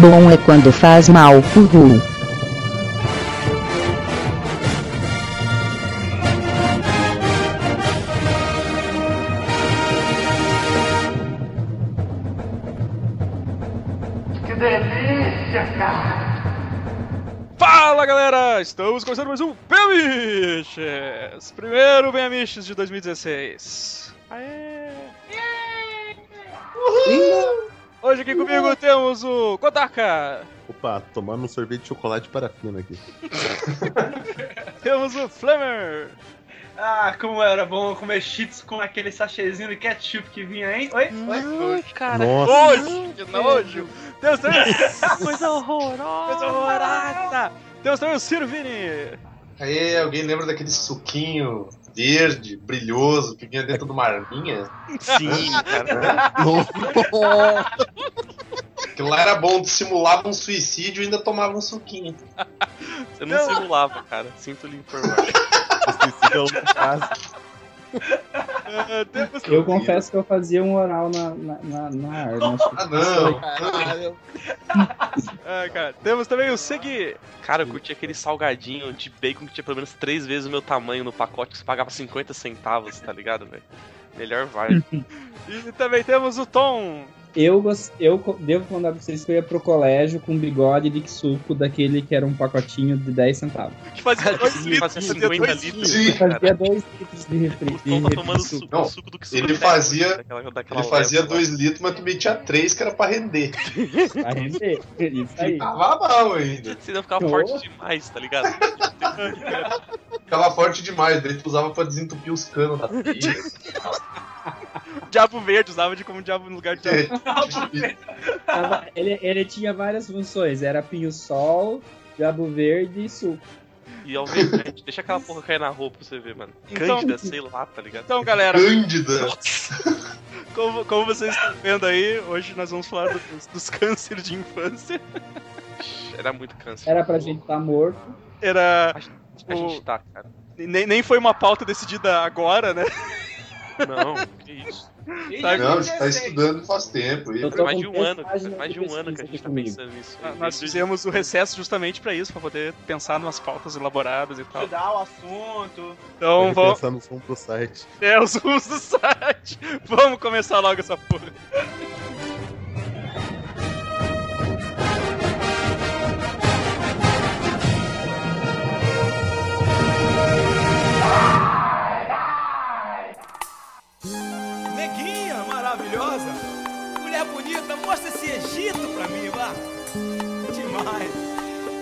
Bom é quando faz mal, uhul. Que delícia, cara! Fala galera, estamos começando mais um Bemiches! Primeiro Bemiches de 2016. Aê! Hoje aqui comigo temos o Godaka, Opa, tomando um sorvete de chocolate parafina aqui. temos o Flamer, Ah, como era bom comer cheats com aquele sachêzinho de ketchup que vinha, hein? Oi? Oi? cara, Nossa. nojo, que nojo! Também coisa horrorosa! Coisa horrorosa! Temos também o Ciro Vini, Aí, alguém lembra daquele suquinho verde, brilhoso, que vinha dentro de uma arminha? Sim, cara. Aquilo lá era bom, tu simulava um suicídio e ainda tomava um suquinho. Eu não simulava, cara. Sinto lhe informar. Esqueci de alguma casa. Temos Eu confesso que eu fazia um oral na, na, na, na arma. Ah, não! Ah, cara, temos também o Segui, Cara, eu curti aquele salgadinho de bacon que tinha pelo menos três vezes o meu tamanho no pacote, que você pagava 50 centavos, tá ligado, velho? Melhor vibe. e também temos o Tom, Eu, eu devo contar pra vocês que eu ia pro colégio com bigode de suco daquele que era um pacotinho de 10 centavos. que fazia dois Sim, litros, fazia fazia 50 dois litros. Sim. Eu fazia 2 litros de refri. O tá tomando suco. Não, suco do que ele suco fazia- daquela, daquela Ele fazia leva lá. 2 litros, mas tu metia 3 que era pra render. Pra render. Isso aí. Tava mal ainda. Senão ficava Oh. forte demais, tá ligado? Ficava forte demais, daí tu usava pra desentupir os canos da pia. Diabo verde, usava de como diabo no lugar de diabo. Ele, ele tinha várias funções. Era pinho-sol, diabo verde e suco. E alvejante, deixa aquela porra cair na roupa pra você ver, mano. Então- Cândida, sei lá, tá ligado? Então, galera, Cândida. como, como vocês estão vendo aí, hoje nós vamos falar dos, dos cânceres de infância. Era muito câncer. Era pra gente estar morto. Era. A gente tá, cara. Nem, nem foi uma pauta decidida agora, né? Não, que isso. Tá, Não, a gente tá estudando faz tempo. Eu tô mais de um ano, mais de um ano que a gente tá pensando nisso. Ah, Nós fizemos o recesso justamente pra isso, pra poder pensar nas pautas elaboradas e tal. Estudar o assunto. Então Vamos vamos. pensar no som pro site. É, os ruins do site. Vamos começar logo essa porra. Mulher bonita, mostra esse Egito pra mim, vá. Demais.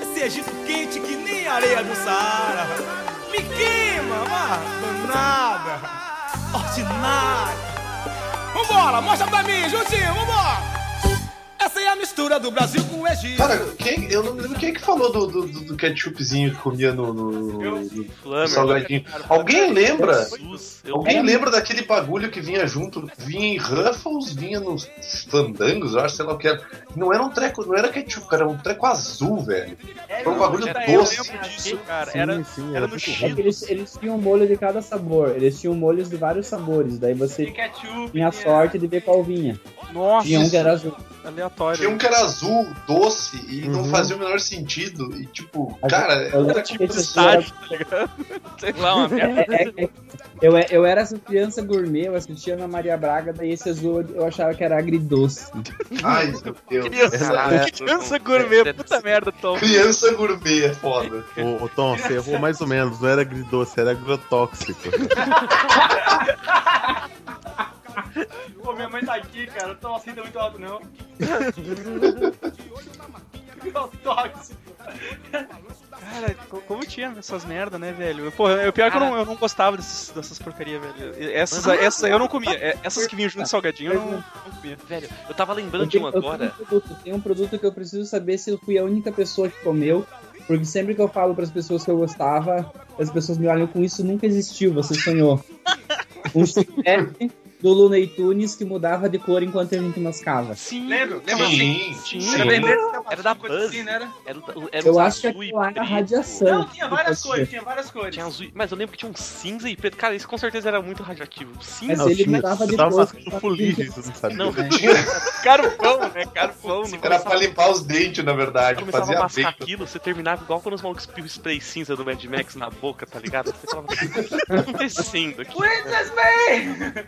Esse Egito quente que nem areia do Saara. Me queima, vá. Danada. Ordinária. Vambora, mostra pra mim, juntinho, vambora. Essa é a mistura do Brasil com o Egito. Cara, quem, eu não me lembro quem é que falou do, do, do- ketchupzinho que comia no, no- no- no salgadinho. Alguém lembra? Alguém lembra daquele bagulho que vinha junto? Vinha em Ruffles, vinha nos fandangos, eu acho, sei lá o que era. Não era um treco, não era ketchup, cara, era um treco azul, velho. Foi um bagulho É, eu doce. lembro disso, cara. Sim, Era, sim, era era no muito É eles, eles tinham um molho de cada sabor. Eles tinham molhos de vários sabores. Daí você ketchup. tinha a sorte de ver qual vinha. Nossa, Tinha um que era azul. aleatório. Tinha um que era azul, doce, e não Uhum. fazia o menor sentido. E tipo, A cara, Eu era tipo Estágio, tá ligado? Sei lá, uma merda. É- é- é- eu, eu era essa criança gourmet, eu assistia na Maria Braga, daí esse azul eu achava que era agridoce. Ai, meu Deus. Criança, Caralho, criança gourmet, puta merda, Tom. Criança gourmet é foda. Ô, ô, Tom, você errou mais ou menos. Não era agridoce, era agrotóxico. Pô, minha mãe tá aqui, cara. Eu tô assim, tá muito alto, não. Meu tóxico. Cara, co- como tinha essas merda, né, velho? Porra, o pior é que eu não, eu não gostava desses, dessas porcarias, velho. Essas, essas eu não comia. É, Essas que vinham junto de salgadinho eu não, não comia. Velho, eu tava lembrando Eu de tenho, uma eu tenho agora. um produto, tem um produto que eu preciso saber se eu fui a única pessoa que comeu. Porque sempre que eu falo para as pessoas que eu gostava, as pessoas me olham com isso nunca existiu, você sonhou. Um chiclete do Looney Tunes que mudava de cor enquanto a gente mascava. Sim, Lembra? Lembra Sim, Sim. Era bem desse, Era da coisa Buzz. assim, né? Era? Era, o- era Eu acho que era preto. radiação. Não, tinha várias cores, tinha várias cores. Tinha azul, mas eu lembro que tinha um cinza e preto. Cara, isso com certeza era muito radioativo. Cinza. Mas ele mudava de tava cor. mascando fuligem, você não sabia. Não, Carvão, né? Carvão. Não Era pra limpar os dentes, na verdade. começava a Fazia mascar aquilo, você terminava igual quando os malucos espiam o spray cinza do Mad Max na boca, tá ligado? Você falava, o que tá acontecendo aqui? Princess May!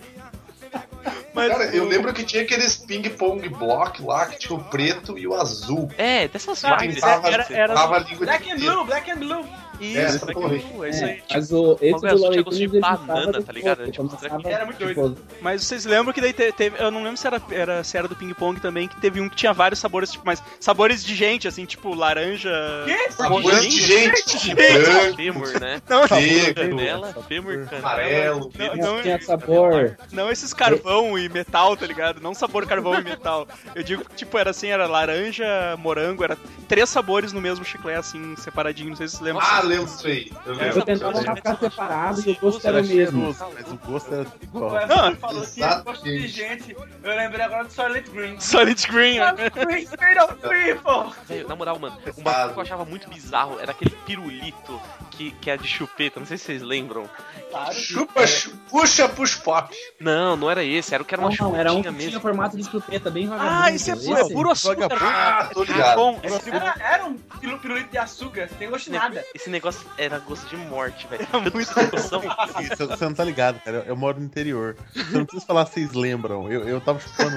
Mas Cara, eu lembro que tinha aqueles ping-pong block lá, que tinha o preto e o azul. É, dessas Cara, vibes. era- era- era- Tava a língua de Black and Blue, Black and Blue. Isso, Essa é, porra aí. é isso aí. Mas o, esse Bagulho do Looney de Tunes ele banana, de tá ligado? cor, Tipo, começava, era muito tipo, Mas vocês lembram que daí te- teve. Eu não lembro se era, era, se era do ping-pong também, que teve um que tinha vários sabores, tipo, mas sabores de gente, assim, tipo laranja. Que? Sabor Gente, de gente, gente. Fêmur, né? Não, Canela, fêmur, canela. amarelo. não, tinha sabor. não esses carvão e metal, tá ligado? Não sabor carvão e metal. Eu digo que, tipo, era assim, era laranja, morango, era três sabores no mesmo chiclete, assim, separadinho, não sei se vocês lembram. Ah, lembro disso aí. Eu Eu lembro. tentava ficar separado e o gosto Era era o mesmo. Mas o gosto era igual. Não, falou assim, exatamente. gosto de gente. Eu lembrei agora do Silent Green. Solid Green, né? Silent Green, Spirit of People! Na moral, mano, um bagulho que eu achava muito bizarro era aquele pirulito que, que é de chupeta, não sei se vocês lembram. Claro. Chupa, chu- puxa, puxa pop. Não, não era esse, era o que era uma Não, não, era um que tinha mesmo. formato de chupeta, bem vagabundo. Ah, esse é puro, Esse? puro açúcar. Ah, tô É ligado. bom. Era, era um piru- pirulito de açúcar, tem gosto de nada. Esse negócio era gosto de morte, velho. Eu muito Você você não tá ligado, cara. Eu, eu moro no interior. Você não precisa falar se vocês lembram. Eu, eu tava chupando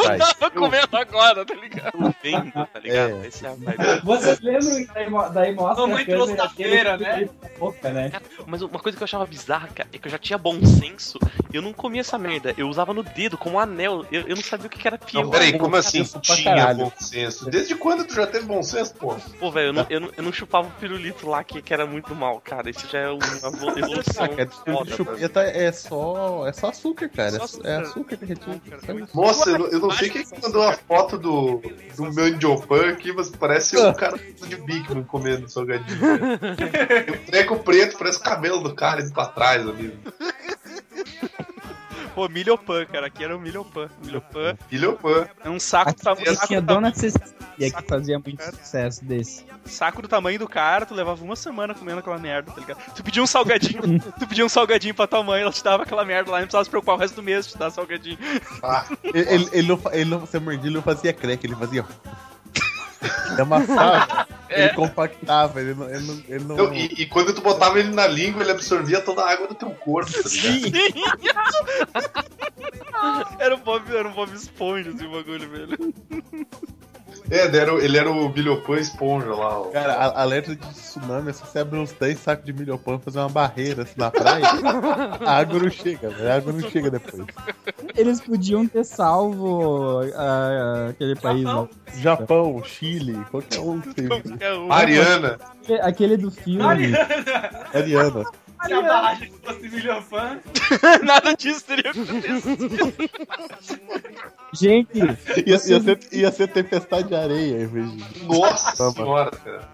atrás. Tô comendo agora, tá ligado? Tô vendo, tá ligado? É. Esse é a vibe. Vocês lembram daí mostra Mamãe trouxe da feira, né? boca, né? Mas uma coisa que eu achava bizarra, cara, é que eu já tinha bom senso e eu não comia essa merda. Eu usava no dedo como anel. Eu, eu não sabia o que que era pior. Não, peraí, como assim? Tinha bom senso. Desde quando tu já teve bom senso, pô? Pô, velho, eu não, eu, não, eu não chupava o pirulito lá que, que era muito mal, cara. Isso já é uma vo- evolução. Cara, foda, velho. chupeta é só, é só açúcar, cara. Só É açúcar. É açúcar. Só isso. Nossa, eu, não- eu não sei quem que mandou a foto do, do meu Indiopan aqui, mas parece um cara de Bigman comendo salgadinho. um treco preto, parece o cabelo do cara indo pra trás, amigo. Pô, Milhopan, cara. Aqui era o Milhopan. Milhopan Indiopan. é um saco, do tamanho- tinha Dona Cecília que fazia muito cara. sucesso desse. saco do tamanho do cara, tu levava uma semana comendo aquela merda, tá ligado? Tu pedia um salgadinho, tu pedia um salgadinho pra tua mãe, ela te dava aquela merda lá, não precisava se preocupar o resto do mês de te dar salgadinho. Ah, Ele, ele, ele não, ele não, mordia, ele não fazia crack, ele fazia. Ele amassava, ele compactava, ele não. Ele não, ele não- então, e, e quando tu botava ele na língua, ele absorvia toda a água do teu corpo, tá ligado? Era um Bob, era um Bob Esponja esse bagulho, velho. É, ele era, o- ele era o Bilhopan esponja lá. ó. Cara, a- alerta de tsunami é só você abrir uns 10 sacos de milho pão e fazer uma barreira assim na praia. a água não chega, velho. A água não chega depois. Eles podiam ter salvo aquele país, né? Japão, Chile, qualquer um. Qualquer um. Mariana. Aquele- Aquele do filme. Ariana. Se a barragem fosse milhofã, Nada disso teria acontecido. Gente, Ia, ia, ser, ia ser tempestade de areia em vez de. Nossa senhora, cara.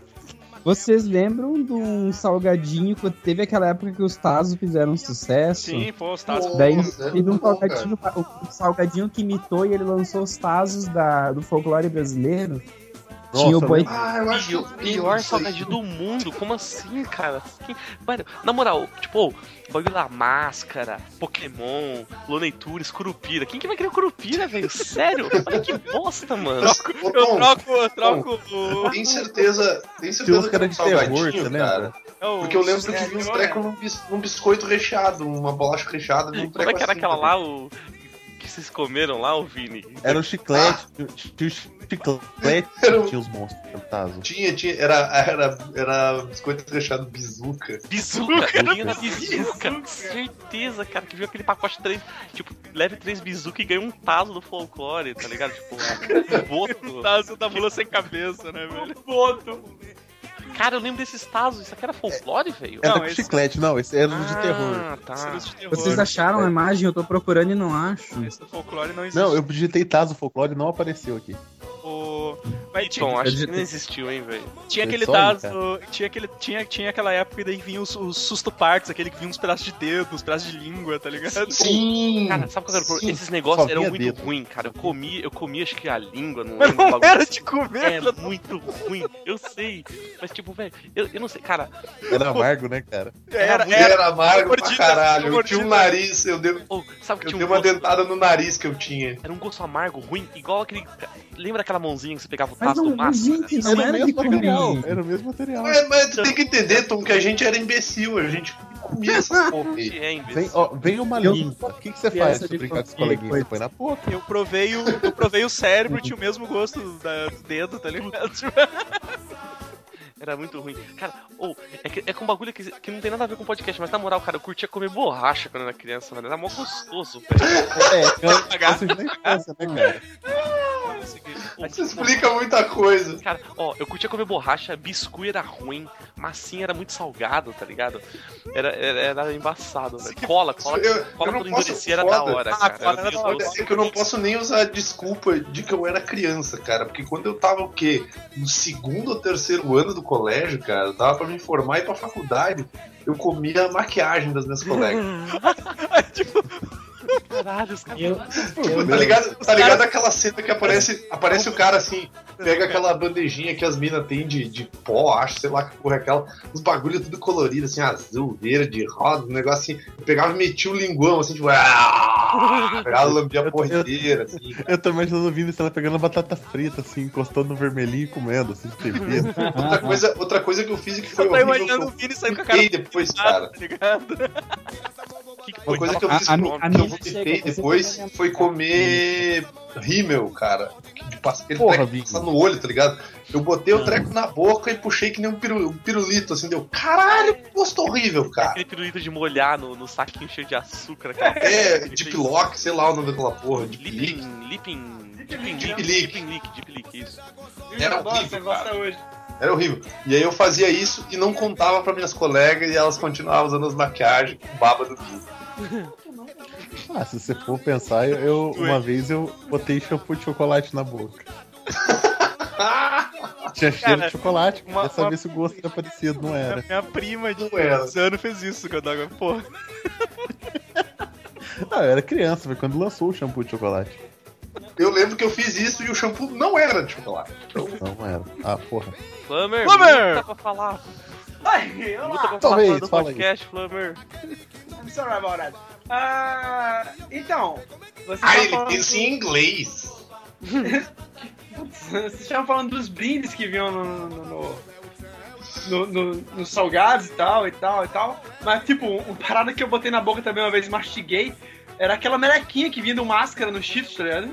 vocês lembram de um salgadinho que teve aquela época que os Tazos fizeram sucesso? Sim, pô, os Tazos. Daí teve um salgadinho, o salgadinho que imitou e ele lançou os Tazos da, do folclore brasileiro. Tinha o Nossa, boi. Ah, eu acho Pior, pior salgadinho do mundo, como assim, cara? Que- Mano, na moral, tipo, bagulho da máscara, Pokémon, Looney Tunes, Curupira. Quem que vai querer Curupira, velho? Sério? Olha que bosta, mano. Ô, Eu troco, eu troco o. tem certeza, tem certeza que era um de terror, salgadinho, você cara? lembra? é o- Porque eu lembro que É, vinha uns eu trecos num, bis- num biscoito recheado, uma bolacha recheada num Como treco é que era assim aquela também. lá, o. Que vocês comeram lá, o Vini? Era um chiclete. Tinha o chiclete Era um- tinha os monstros fantasma. Tinha, tinha, era, era, era biscoito recheado bizuca. Bizuca, vinha na bizuca. Certeza, cara, que viu aquele pacote 3. Tipo, leve 3 bizuca e ganha um taso do folclore, tá ligado? Tipo, um boto. Tazo da mula sem cabeça, né, velho? boto. Cara, eu lembro desses tazos. Isso aqui era folclore, velho? Era Não, com esse- chiclete, não, esse era os de terror. Ah, tá. Esse de terror. Vocês acharam a imagem? Eu tô procurando e não acho. Esse do folclore não existe. Não, eu digitei Tazo folclore e não apareceu aqui. O- Mas tinha, Piton, acho que não existiu, hein, velho. tinha aquele só taso. Tinha, aquele, tinha, tinha aquela época daí vinha os, os susto partes, aquele que vinha uns pedaços de dedo, uns pedaços de língua, tá ligado? Sim! Cara, sabe qual era o problema? Sim. Esses negócios eram muito dedo. ruins, cara. Eu comi, eu comi acho que a língua, não Mas lembro. o não era de comer, É muito ruim, eu sei. Mas, tipo, velho, eu, eu não sei, cara. Era amargo, né, cara? Era, Era, era, amargo pra mordida, caralho. Eu tinha um nariz, eu dei, ô, sabe que eu tinha dei um uma gosto, dentada no nariz que eu tinha. Era um gosto amargo, ruim, igual aquele. Lembra aquela mãozinha que você pegava o taço do mas, massa? gente, não Era o era de mesmo material. comer. Era o mesmo material. Mas, mas tu tem que entender, Tom, que a gente era imbecil, a gente comia essa porra é, Vem, ó, vem uma limpa. O que, que você faz se brincar com os. Você põe na boca. Eu provei o, eu provei o cérebro, tinha o mesmo gosto da, do dedo, tá ligado? Era muito ruim. Cara, ou, é, que, é com um bagulho que, que não tem nada a ver com podcast, mas na moral, cara, eu curtia comer borracha quando eu era criança, mano. Era mó gostoso, velho. É, cansa na infância, né, cara? Isso explica muita coisa. Cara, ó, eu curtia comer borracha, biscuit era ruim, massinha era muito salgado, tá ligado? Era, era, era embaçado, velho. Cola, cola, Eu- cola eu quando endurecia era da hora, Ah, cara. cola Era era da hora. É que eu não posso nem usar a desculpa de que eu era criança, cara. Porque quando eu tava o quê? No segundo ou terceiro ano do colégio, cara, eu tava pra me formar e ir pra faculdade. Eu comia a maquiagem das minhas colegas. tipo, Caralho, os caras. Eu, Tá ligado, tá ligado aquela cena que aparece, aparece o cara assim, pega aquela bandejinha que as minas têm de, de pó, acho, sei lá que porra é aquela, os bagulho tudo colorido, assim, azul, verde, rosa, um negócio assim. Eu pegava e metia o linguão, assim, tipo, ah, pegava, lambia a porra inteira, assim. Eu tô imaginando o Vini, ela pegando batata frita, assim, encostando no vermelhinho e comendo, assim, de tempero. Outra coisa, outra coisa que eu fiz e que foi eu tô horrível, imaginando o Vini saindo com a cara fiquei depois, cara. tá ligado? Que que Uma foi? coisa que eu A- fiz a que mi- eu a que eu vomitei você depois é foi comer rímel, cara. De pass- Aquele Porra, passa no olho, tá ligado? Eu botei o treco na boca e puxei que nem um, piru- um pirulito, assim, deu. Caralho, que gosto horrível, cara. Aquele pirulito de molhar no, no saquinho cheio de açúcar. Aquela É, Ele Deep fez- Lock, sei lá o nome daquela porra, Deep Leak. Lipin. Lipin. Deep Leak. Deep Leak. Isso. Era Nossa, horrível, cara. hoje. Era horrível. E aí eu fazia isso e não contava pra minhas colegas e elas continuavam usando as maquiagens com baba do Vini. Ah, se você for pensar, eu, eu- uma vez eu botei shampoo de chocolate na boca. Tinha cheiro Cara, de chocolate, uma- queria saber uma- se o gosto era parecido, não A era. minha prima de Não era. 10 anos fez isso quando eu Porra. Ah, eu era criança, foi quando lançou o shampoo de chocolate. Eu lembro que eu fiz isso e o shampoo não era de chocolate. Então, Não era. Ah, porra. Flammer, Flammer! luta pra falar. Ai, Luta olá. Talvez, do fala aí. podcast, Flammer. I'm sorry about that. Ah, então, vocês ah, ele falando, pensa em inglês. vocês estavam falando dos brindes que vinham no, no, no, no- no- nos salgados e tal, e tal, e tal. Mas, tipo, uma parada que eu botei na boca também uma vez e mastiguei era aquela melequinha que vinha do máscara no Cheetos, tá ligado?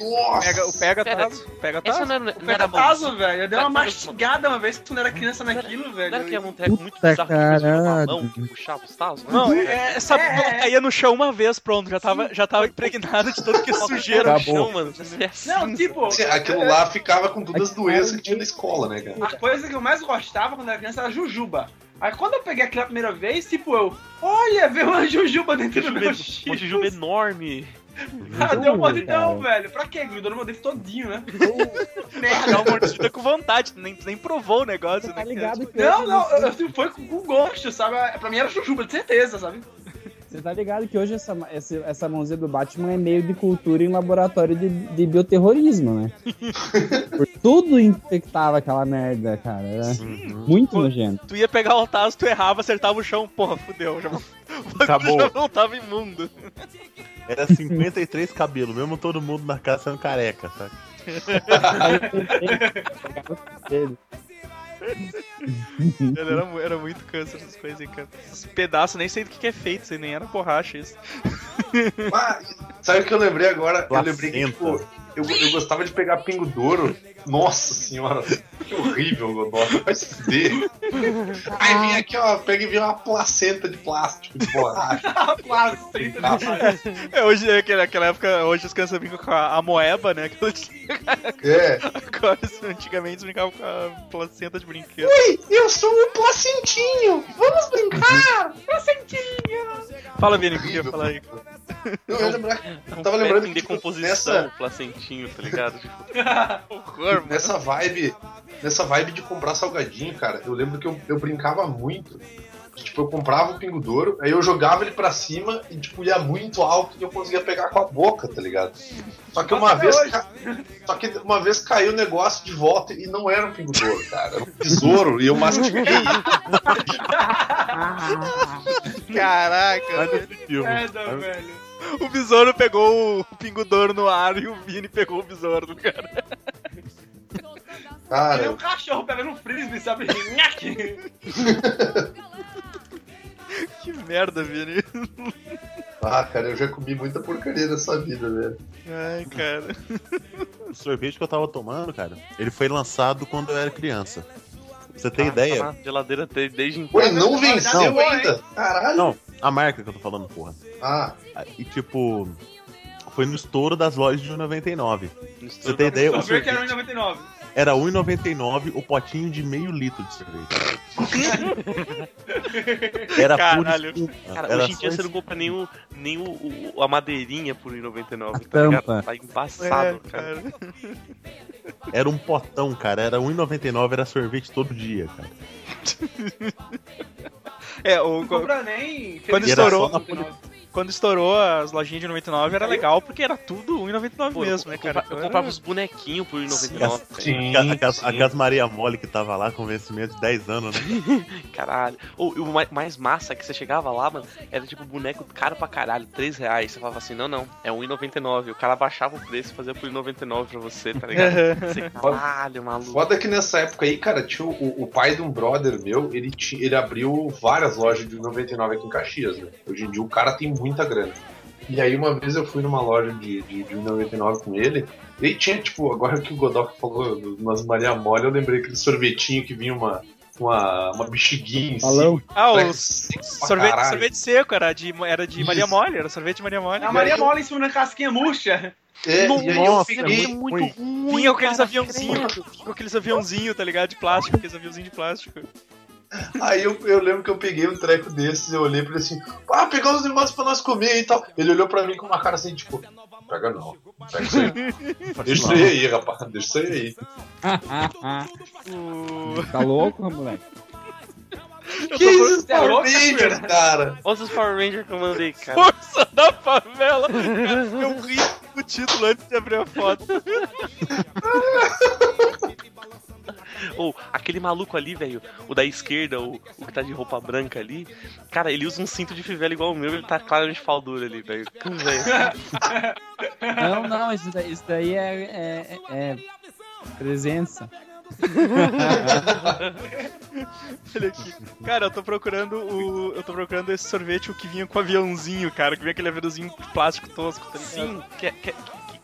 Nossa! Pega, o pega Pera, taso. Pega Essa taso. não era, O não era Pegatazo, mãozinha? velho. Eu dei uma mastigada uma vez quando era criança naquilo, Não era velho. que é um treco muito bizarro que mão que puxava os tazos? Não, é, essa É, bola é. caía no chão uma vez, pronto, já tava, já tava impregnada de tudo que sujeira. no chão, mano. Assim. Não, tipo, Aquilo lá ficava com todas as doenças que tinha na escola, né, cara? a coisa que eu mais gostava quando era criança era jujuba. Aí quando eu peguei aquela primeira vez, tipo, eu, olha, veio uma jujuba dentro do meu Uma Cheetos. jujuba enorme. Ah, deu um mordidão, velho. Pra quê? Grudou no meu dente todinho, né? Dá Merda. uma mordida com vontade, nem, nem provou o negócio, Tá né? ligado que Não, hoje não, você- eu, eu, foi com, com gosto, sabe? Pra mim era jujuba, de certeza, sabe? Você tá ligado que hoje essa, essa, essa mãozinha do Batman é meio de cultura em laboratório de, de bioterrorismo, né? Por tudo infectava aquela merda, cara. Era muito nojento. Tu ia pegar o taso, tu errava, acertava o chão, porra, fudeu. Já, Acabou. já não tava imundo. Era 53 cabelos, mesmo todo mundo na casa sendo careca, sabe? Ele era, era muito câncer essas coisas aí, cara. Esses pedaços, nem sei do que, que é feito, isso nem era borracha isso. Ah, sabe o que eu lembrei agora? Eu Placenta. lembrei que, tipo, eu, eu gostava de pegar pingo douro. Nossa senhora, que horrível, Godota. Vai se fuder. Aí vem aqui, ó, pega e vem uma placenta de plástico de borracha. A placenta, né? É, hoje, é aquela, aquela época, hoje as crianças brincam com a, a moeba, né? De- É. Agora, antigamente, eles brincavam com a placenta de brinquedo. Oi, eu sou o placentinho. Vamos brincar. Fala, Vini, o que ia falar aí? Eu um Eu tava lembrando em que tipo, nessa, placentinho, tá ligado? Horror, mano. nessa vibe. Nessa vibe de comprar salgadinho, cara, eu lembro que eu, eu brincava muito. Tipo, eu comprava o Pingo Douro, aí eu jogava ele pra cima e, tipo, ia muito alto e eu conseguia pegar com a boca, tá ligado? Só que uma Até vez. ca- Só que uma vez caiu o negócio de volta e não era um Pingo Douro, cara. Era um besouro e eu mastiguei. Caraca, Mas velho. o besouro pegou o pingodoro no ar e o Vini pegou o besouro, cara. Ele é Cara, um cachorro pegando um frisbee, sabe? Que merda, Vini. ah, cara, eu já comi muita porcaria nessa vida, velho. Ai, cara. O sorvete que eu tava tomando, cara, ele foi lançado quando eu era criança. Pra você ter tá ideia? na geladeira de- desde então. Ué, não Não, venceu não, ainda? Caralho. Não, a marca que eu tô falando, porra. Ah, E tipo, foi no estouro das lojas de 1,99. Pra você Estouro- ideia, o Sorvete era sorvete 1,99. Era 1,99 o potinho de meio litro de cerveja. Era Caralho. pura. Cara, Era hoje em dia você não compra nem, o, nem o, o- a madeirinha por 1,99, A tá tampa. Tá embaçado, É, cara. Era um potão, cara. Era 1,99, era sorvete todo dia, cara. É, o, Não compra nem. Quando estourou- ano 99. Quando estourou as lojinhas de 99 era legal porque era tudo 1,99 Pô, eu, mesmo, né, cara? eu comprava os bonequinhos por 1,99. sim. A, a, Gas Maria Mole que tava lá com vencimento de 10 anos, né? Caralho. Ou e o mais, massa é que você chegava lá, mano, era tipo boneco caro pra caralho, 3 reais. Você falava assim, não, não, é 1,99. O cara baixava o preço e fazia por 1,99 pra você, tá ligado? Você, caralho, maluco. Foda que nessa época aí, cara, tinha o, o pai de um brother meu, ele, ti- ele abriu várias lojas de 99 aqui em Caxias, né? Hoje em dia o cara tem muita grana. E aí uma vez eu fui numa loja de, de, de 99 com ele, e aí tinha, tipo, agora que o Godok falou umas Maria Mole, eu lembrei aquele sorvetinho que vinha uma, uma, uma bexiguinha em Balão. cima. Ah, o seco sorvete, sorvete seco era de, era de Maria. Mole, era sorvete de Maria Mole. A Maria Mola em cima da casquinha murcha. É, aí eu Nossa, peguei, é muito ruim. Vinha com aqueles aviãozinhos, vinha com aqueles aviãozinhos, tá ligado? De plástico, aqueles aviãozinhos de plástico. Aí eu, eu lembro que eu peguei um treco desses, eu olhei pra ele assim, ah, pegar uns negócios pra nós comer e tal. Ele olhou pra mim com uma cara assim, tipo, pega não, pega isso aí. Deixa isso aí, aí, rapaz, deixa isso aí. Tá louco, moleque? Que isso, Power Rangers, cara? Olha os Power Rangers que eu mandei, cara. Força da favela! Eu ri o título antes de abrir a foto. Ou aquele maluco ali, velho, o da esquerda, o, o que tá de roupa branca ali, cara, ele usa um cinto de fivela igual o meu, ele tá claramente pau duro ali, velho. Velho. Não, não, isso daí, isso daí é, é, é presença. Olha aqui. Cara, eu tô procurando o. Eu tô procurando esse sorvete, o que vinha com aviãozinho, cara. Que vinha aquele aviãozinho de plástico tosco, tá ligado? Sim, que, que,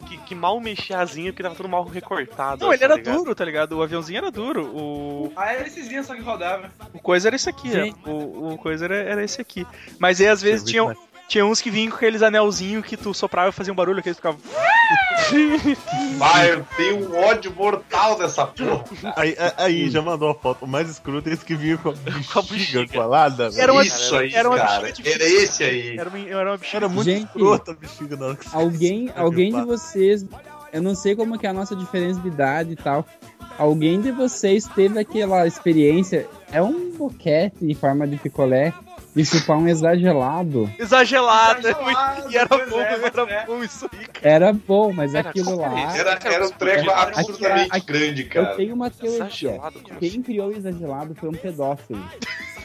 que, que, que mal mexia asinha porque tava tudo mal recortado. Não, ele tá era ligado? duro, tá ligado? O aviãozinho era duro. O, Ah, era esses dias só que rodava. o coisa era esse aqui, ó. O, o coisa era, era esse aqui. Mas aí às vezes Sorvete tinha, uns que vinham com aqueles anelzinhos que tu soprava e fazia um barulho, que eles ficavam. Vai, eu tenho um ódio mortal dessa porra. Aí, aí- já mandou a foto. O mais escroto é esse que vinha com a Com a bexiga bexiga. colada. Era uma- Isso aí, era uma cara, era esse aí. Era uma, era uma bexiga. Era muito Gente, escrota a bexiga na hora que você- Alguém, alguém de vocês, eu não sei como que é a nossa diferença de idade e tal. Alguém de vocês teve aquela experiência? É um boquete em forma de picolé de chupar um exagerado. Exagerado, E era bom, é, era é. bom isso aí, cara. Era bom, mas Era aquilo lá. Era, era um treco absurdamente Aqui- grande, Eu cara. tenho uma teoria. Quem criou o exagerado foi um pedófilo.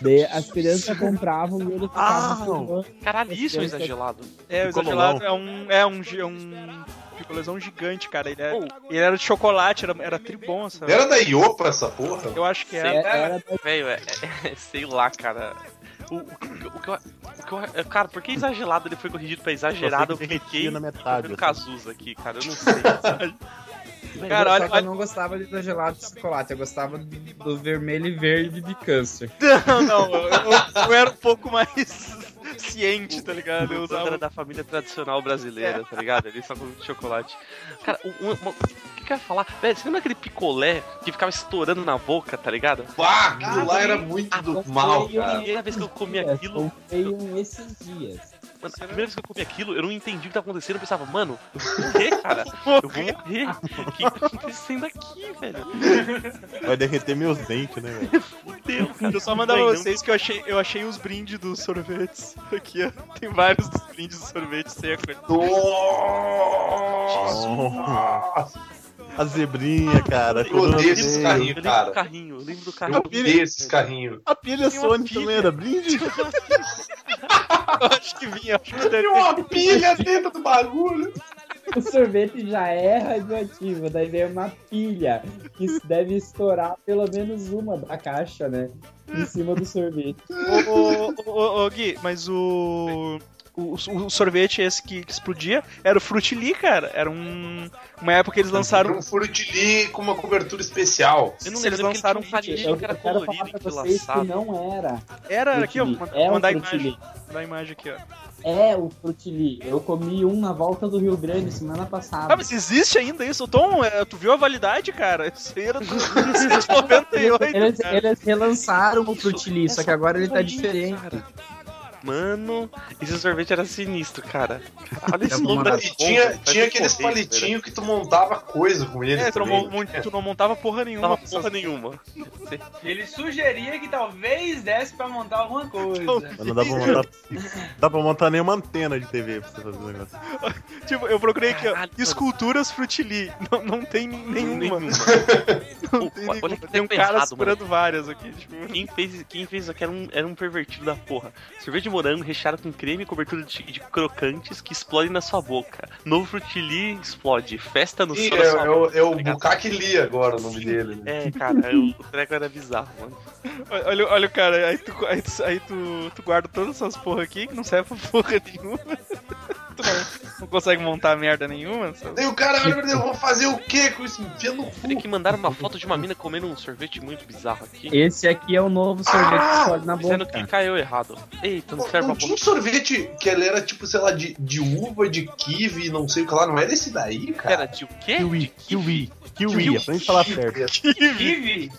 Daí as crianças compravam e ele ficava Ah. Caralho, isso é um exagerado. É, o exagerado é um. É um. é um picolezão gigante, cara. Ele, é, Oh. ele era de chocolate, era, era tribom, sabe? Era da Iopa essa porra? Eu acho que É- era. Era Velho, é, é- sei lá, cara. O, o, o, que eu- o que eu- o que eu- é, cara, por que exagerado ele foi corrigido pra exagerado? Eu Eu derretia na metade, assim. Cazuza aqui, cara. Eu não sei. sabe? Cara, olha, Só que eu não gostava de exagerado de chocolate, eu gostava do, do vermelho e verde de câncer. Não, não, eu, eu- eu era um pouco mais ciente, tá ligado? Eu usava. era da família tradicional brasileira, tá ligado? Ele só comia chocolate. Cara, o, o, o- o que que eu ia falar? Velho, você lembra aquele picolé que ficava estourando na boca, tá ligado? Pá, aquilo lá era muito do mal, cara. Primeira vez que eu comi aquilo. Comprei um esses dias. Mano, a primeira vez que eu comi aquilo, eu não entendi o que tá acontecendo. Eu pensava, mano, eu vou morrer, cara. Eu vou morrer. O que tá acontecendo aqui, velho? Vai derreter meus dentes, né, velho? Fudeu, cara. Eu só mandava Bem, não- vocês que eu achei, eu achei os brindes dos sorvetes. Aqui, ó. Tem vários dos brindes dos sorvetes seco. Nossa! A zebrinha, cara. Eu odeio esses Eu carrinhos, lembro do cara. carrinho, eu lembro do Eu carrinho. odeio esses carrinhos. A pilha Sony pilha. também era brinde? Eu acho que vinha, acho que deve Tem ter. uma pilha dentro do bagulho. O sorvete já é radioativo, daí vem uma pilha que deve estourar pelo menos uma da caixa, né? Em cima do sorvete. Ô, ô, ô, ô, ô, Gui, mas o. O, o sorvete esse que, que explodia era o Frutili, cara. Era um. Uma época que eles lançaram. Um frutili com uma cobertura especial. Eu não Eles lembro lançaram um um Eu que era quero falar colorido pra e vocês que não era. Era aqui, ó. Frutili. Manda, É um mandar a frutili. imagem. Mandar a imagem aqui, ó. É o frutili. Eu comi um na volta do Rio Grande semana passada. Ah, mas existe ainda isso? Tom, é, tu viu a validade, cara? Isso aí era do 1998. Eles, eles relançaram o Isso, frutili, só que agora ele tá diferente. cara. Mano, esse sorvete era sinistro, cara. Olha esse nome da E tinha, tinha aqueles palitinhos que tu montava coisa com eles. É, tu não, tu não montava porra nenhuma. porra nenhuma. Ele sugeria que talvez desse pra montar alguma coisa. Não dá pra montar. dá pra montar nenhuma antena de TV pra você fazer o negócio. Tipo, eu procurei aqui, ó. Esculturas Frutili. Não, não tem nenhuma. Nenhuma. Não tem olha que Tem um cara errado, segurando várias aqui. Tipo. Quem fez, quem fez isso aqui era um, era um pervertido da porra. Sorvete de morango recheado com creme e cobertura de, de crocantes que explodem na sua boca. Novo frutili explode. Festa no Ih, céu é, é o, boca. é o ligado? Bukaki Lee agora o nome dele. né? É, cara, eu- o treco era bizarro, mano. Olha, olha o cara, aí, tu, aí, tu, aí tu, tu guarda todas essas porra aqui que não serve pra porra nenhuma. Tu não, não consegue montar merda nenhuma. sabe? Daí o cara, olha, eu vou fazer o quê com isso? Enfia no cu. que mandar uma foto de uma mina comendo um sorvete muito bizarro aqui. Esse aqui é o novo sorvete que explode na Dizendo boca. que caiu errado. Eita, não Não, serve não pra tinha um sorvete que ele era tipo, sei lá, de, de uva, de kiwi, não sei o que lá. Não era esse daí, cara? Era de o quê? Kiwi, kiwi, kiwi, aprende a falar certo. Kiwi.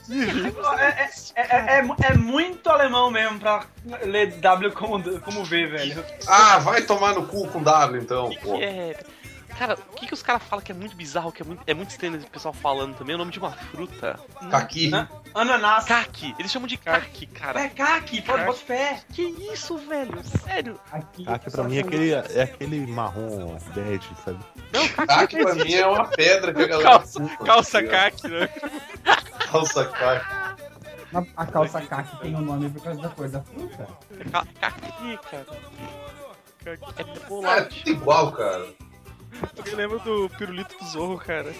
É, é, é, é, é muito alemão mesmo pra ler W como, como V, velho. Ah, vai tomar no cu com W então, que, pô. que é? Cara, o que, que os caras falam que é muito bizarro, que é muito, é muito estranho o pessoal falando também? É o nome de uma fruta. Kaki. Hã? Ananás. Kaki. Eles chamam de kaki, cara. É kaki, pode botar fé. Que isso, velho? Sério? Aqui, que pra mim é aquele, é aquele marrom bege, sabe? Não, kaki. Kaki pra mim é uma pedra que a galera. Calça, calça tá ligado? caque, né? Calça kaki. Na- A calça kaki tem o nome por causa da cor da fruta. Ka- Kaki, cara. É tudo igual, cara. Eu lembro do pirulito do Zorro, cara.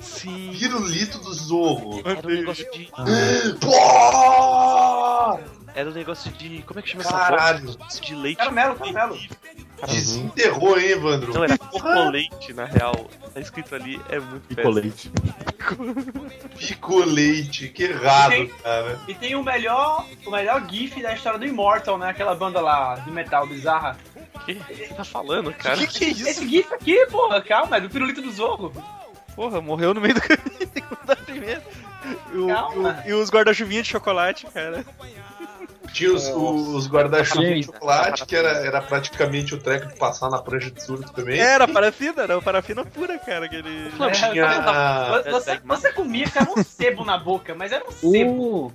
Sim. Pirulito do Zorro. Era um negócio de. Pô! Era um negócio de. Como é que chama essa Caralho. bosta? De leite. Caramelo, caramelo. Desenterrou, hein, Evandro? Não, era cocolete, na real. Tá escrito ali, é muito péssimo. Picolete. Picolete. Que errado, cara. E tem o melhor, o melhor GIF da história do Immortal, né? Aquela banda lá de metal bizarra. O que você tá falando, cara? Que que é isso? Esse GIF aqui, porra, calma, é do pirulito do Zorro. Porra, morreu no meio do caminho. tem que mudar primeiro. E, o- Calma. e o- e os guarda-chuvinha de chocolate, cara. Tinha os, os guarda-chuva de chocolate, que era, era praticamente o treco de passar na prancha de surto também. Era parafina, era parafina pura, cara. Aquele... Não, É, Tinha. Você, você comia, ficava um sebo na boca, mas era um sebo. O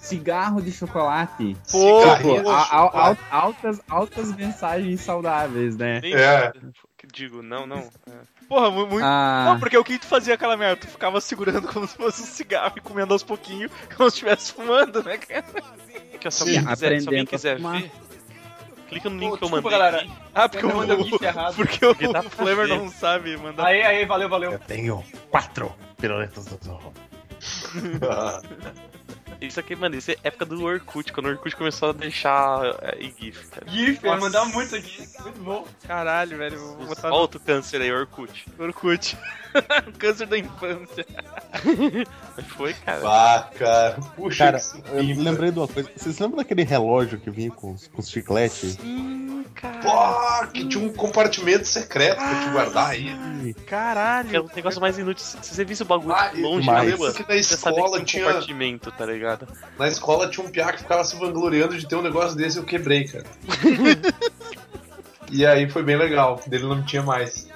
cigarro de chocolate. Pô, a- a- al- altas, altas mensagens saudáveis, né? Nem- É. Digo, não, não. É. Porra, mu- muito. Ah, Não, porque o que tu fazia aquela merda? Tu ficava segurando como se fosse um cigarro e comendo aos pouquinhos, como se estivesse fumando, né, cara? Que se Sim, alguém quiser, se alguém a quiser fumar. ver, clica no link Pô, que eu mandei. galera. aqui. Ah, porque Eu mandei o o, GIF errado. porque o, Porque pra Flavor ver. não sabe mandar. Aí, aí, valeu, valeu. Eu tenho quatro piruletas do Zorro. Isso aqui, mano, isso é época do Orkut, quando o Orkut começou a deixar é, em GIF, cara. GIF, Nossa. mandava muito aqui. Muito bom. Caralho, velho. Vou botar Olha outro câncer aí, Orkut. no Orkut. Câncer da infância. Mas foi, cara. Ah, cara. Puxa, Cara, eu lembrei de uma coisa. Vocês lembram daquele relógio que vinha com os, com os chicletes? Sim, cara. Pô, que tinha um compartimento secreto pra te guardar aí. Caralho. É o negócio mais inútil. Se você visse o bagulho Ah, longe mas- Lembra que na você sabia que escola tinha um tinha. compartimento, tá ligado? Na escola tinha um piá que ficava se vangloriando de ter um negócio desse e eu quebrei, cara. E aí foi bem legal, dele não tinha mais.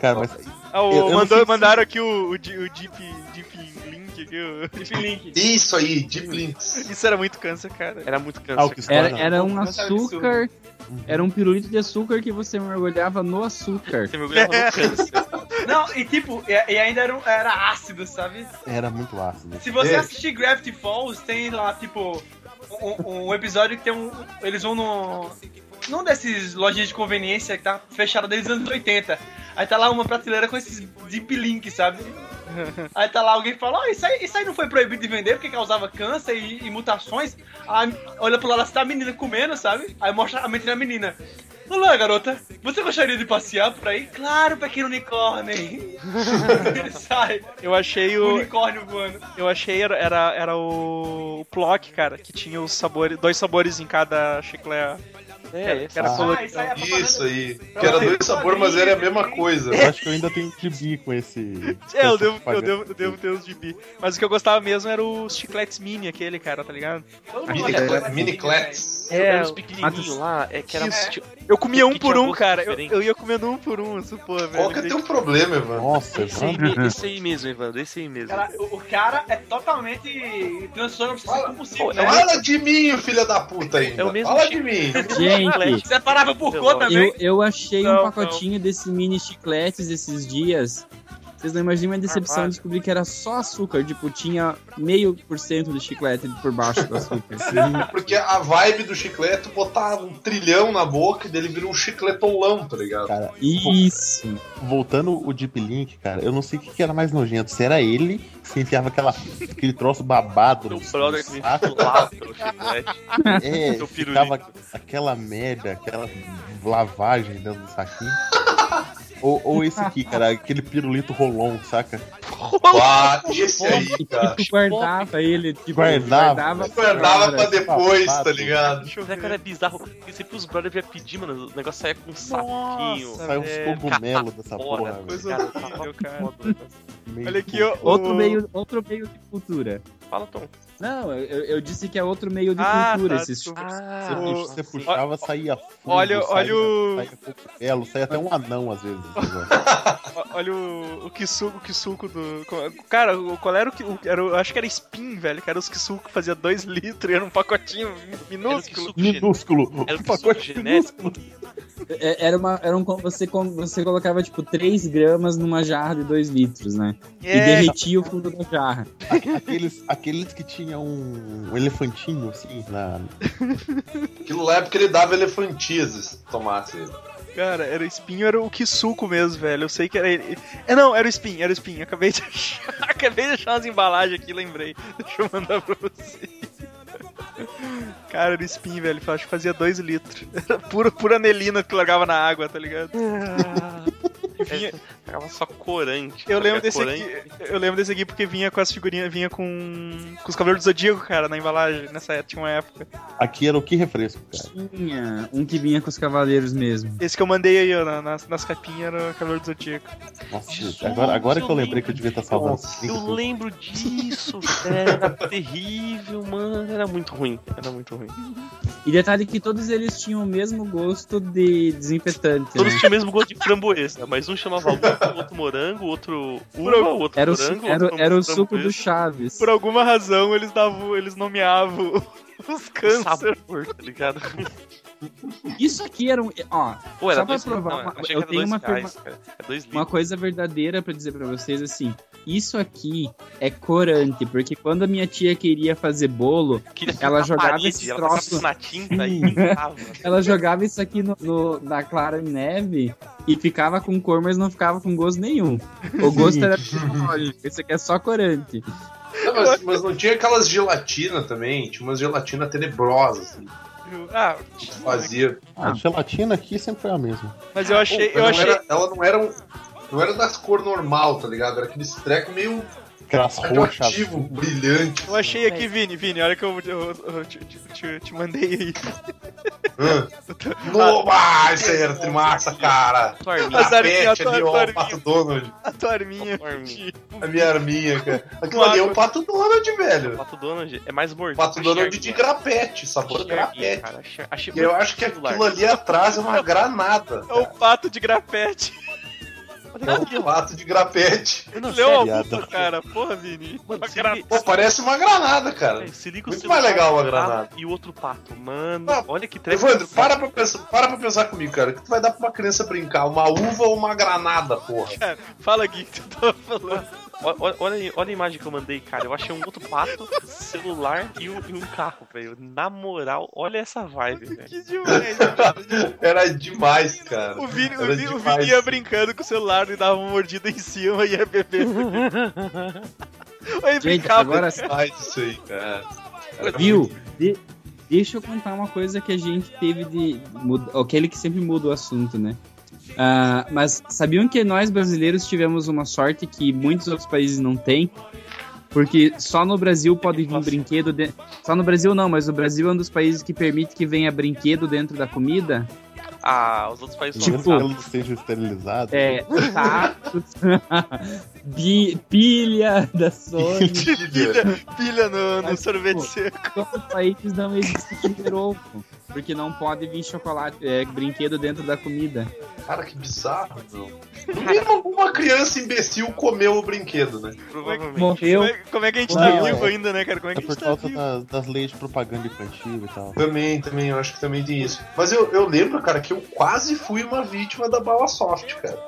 Cara, mas Ah, o- Eu- eu mandou- mandaram aqui o, o, o Deep, Deep Link aqui. o- Deep Link. Isso aí, Deep Links. Isso era muito câncer, cara. Era muito Ah, câncer. cara. Era, era um açúcar. Era um pirulito de açúcar que você mergulhava no açúcar. Você mergulhava no câncer. Não, e tipo, e, e ainda era, um- era ácido, sabe? era muito ácido. Se você É. assistir Gravity Falls, tem lá, tipo, um, um episódio que tem um. Eles vão no. Num desses lojinhas de conveniência que tá fechada desde os anos 80. Aí tá lá uma prateleira com esses Deep Link, sabe? Aí tá lá alguém fala, ó, isso, aí, isso aí não foi proibido de vender porque causava câncer e, e mutações. Aí olha pro lado, assim, tá a menina comendo, sabe? Aí mostra a mente da menina. Olá, garota, você gostaria de passear por aí? Claro, pequeno unicórnio. Ele sai, Eu achei o o. unicórnio voando. Eu achei era, era, era o, o Plock, cara, que tinha os sabores, dois sabores em cada chiclete. É, que era Ah. colorido. Ah, isso aí é. Isso aí. Que era dois sabores, mas era a mesma coisa. Eu acho que eu ainda tenho gibi com esse. É, eu devo, eu, devo, eu devo ter os gibi. Mas o que eu gostava mesmo era os chicletes mini, aquele, cara, tá ligado? Mini, assim, clats. É, É, os pequenininhos lá, é que era. Isso. tipo, Eu comia um Que por um, cara. Eu, ia comendo um por um, pô, velho. Qual que é teu problema, Evandro? Nossa, Esse aí, Evandro. esse aí mesmo, Evandro, esse aí mesmo. Cara, o, cara é totalmente transtorno compulsivo, né? é Fala de mim, filho da puta ainda. É o mesmo Fala de mim. Gente, Você parava por Eu- conta eu, eu achei Não, um pacotinho desse mini chicletes esses dias. Vocês não imaginam a decepção de descobrir que era só açúcar. Tipo, tinha meio por cento de chiclete por baixo do açúcar. Porque a vibe do chiclete é tu botar um trilhão na boca e dele vira um chicletolão, tá ligado? Cara, Isso. voltando o Deep Link, cara, eu não sei o que era mais nojento. Se era ele que se enfiava aquela, aquele troço babado no, brother saco. lava chiclete. É, ficava aquela merda, aquela lavagem dentro do saquinho. Ou, ou esse aqui, cara, aquele pirulito rolon, saca? Ah, esse aí, cara. tu guardava ele, tipo, Guardava. Guardava pra pra depois, tá ligado? Deixa eu ver. cara, é bizarro. Porque sempre os brothers iam pedir, mano. O negócio saia com um saquinho. Saiu uns cogumelos dessa porra. Coisa Cara, horrível, cara. Olha aqui, ó. Outro o- meio, outro meio de cultura. Fala, Tom. Não, eu, eu disse que é outro meio de Ah, cultura. tá, esses. Você, Ah, você puxava, saía fungo, Olha- saía, olha o- saía cogumelo, saía até um anão às vezes. Olha o, o Kisuko, o Kisuko do. Cara, o- qual era o que. o- Era, o- acho que era Spin, velho. Que era os Kisuko que fazia 2 litros e era um pacotinho minúsculo. Minúsculo. Era o Um pacote genético. É- Era uma, era um, você, você colocava, tipo, 3 gramas numa jarra de 2 litros, né? E É, derretia o fundo da jarra. Aqueles, aqueles que tinham um, um elefantinho, assim, na... Aquilo lá é porque ele dava elefantias se tomasse ele. cara, era o Spin era o Kisuko mesmo, velho. Eu sei que era ele. É, não, era o Spin, era o Spin. Acabei de achar, acabei de achar umas embalagens aqui, lembrei. Deixa eu mandar pra vocês. Cara, era o Spin, velho. Acho que fazia 2 litros. Era pura, pura anelina que largava na água, tá ligado? E vinha- Ficava só corante. Eu lembro Era desse corante. aqui. Eu lembro desse aqui porque vinha com as figurinhas, vinha com. com os cavaleiros do Zodíaco, cara, na embalagem. Nessa época, tinha uma época. Aqui era o que refresco, cara. Tinha um que vinha com os cavaleiros mesmo. Esse que eu mandei aí, ó, na- nas, nas capinhas era o Cavaleiro do Zodíaco. Nossa, Jesus, agora, agora que eu lembrei que eu devia estar salvando. Nossa, Eu lembro disso, era terrível, mano. Era muito ruim, era muito ruim. E detalhe que todos eles tinham o mesmo gosto de desinfetante. Todos né? tinham o mesmo gosto de framboesa, mas um chamava uva, outro morango, outro uva, outro Era o, morango, era, outro era o suco do. Chaves. Por alguma razão, eles davam. Eles nomeavam os câncer. sabor, tá ligado? Isso aqui era um. Ó, Pô, era Só pra dois, provar não, uma- eu tenho uma reais, cara. É uma coisa verdadeira pra dizer pra vocês assim. Isso aqui é corante, porque quando a minha tia queria fazer bolo, Queria ela jogava parede, esses ela troços- passava na tinta e ela jogava isso aqui no, no- na clara em neve e ficava com cor, mas não ficava com gosto nenhum. O gosto era psicológico. Esse aqui é só corante. Não, mas, mas não tinha aquelas gelatina também? Tinha umas gelatina tenebrosas, assim, Ah, fazia. A gelatina aqui sempre foi a mesma. mas eu achei. Mas Eu não achei. era- ela não era um. Não era das cor normal, tá ligado? Era aquele treco meio Aquelas roxas. brilhante. Eu achei aqui, Vini, Vini, olha que eu, eu- eu te, te- te- te mandei aí. Hã? No, ah, isso aí era trimassa, cara. Tua arminha. Grapete tua- ali, tua ó, o arminha. Donald. A tua arminha. Tua arminha. A minha arminha, cara. Aquilo ali é o Pato Donald, velho. Pato Donald é mais mordido. Pato Donald de grapete, sabor grapete. Eu acho que aquilo ali atrás é uma granada. É o pato de grapete. É um pato de grapete. Não, Leu a piada. puta, cara. Porra, Vini. Mano, gra- liga- Pô, parece uma granada, cara. Véi, se liga o Muito mais legal uma granada. E o outro pato. Mano, Não, olha que treco. Evandro, para pra, pensar, para pra pensar comigo, cara. O que tu vai dar pra uma criança brincar? Uma uva ou uma granada, porra? Cara, fala, Gui, que tu tava falando. Olha, olha- olha, a imagem que eu mandei, cara. Eu achei um outro pato, celular e um, e um carro, velho. Na moral, olha essa vibe, velho. Que demais, cara. Era demais, cara. O Vini, o Era Vini, o. Vini ia brincando com o celular e dava uma mordida em cima e ia beber. Aí Gente, brincava. agora Faz isso aí, cara. Era Viu? De- deixa eu contar uma coisa que a gente teve de. mud- Aquele que sempre muda o assunto, né? Ah, mas sabiam que nós brasileiros tivemos uma sorte que muitos outros países não têm? Porque só no Brasil pode vir brinquedo. De... Só no Brasil não, mas o Brasil é um dos países que permite que venha brinquedo dentro da comida. Ah, os outros países Tipo, são eles sejam esterilizados. É, tacos, bi- pilha da Sony. Pilha, pilha no, no sorvete pô, seco. Todos os países não existe Kinder Ovo. Porque não pode vir chocolate, é, brinquedo dentro da comida. Cara, que bizarro, meu. Mínimo, alguma criança imbecil comeu o brinquedo, né? provavelmente. Morreu. Como é, como é que a gente tá é. vivo ainda, né, cara? Como é É que a por gente tá causa vivo? das, das leis de propaganda infantil e tal. Também, também, eu acho que também tem isso. Mas eu, eu lembro, cara, que eu quase fui uma vítima da bala soft, cara.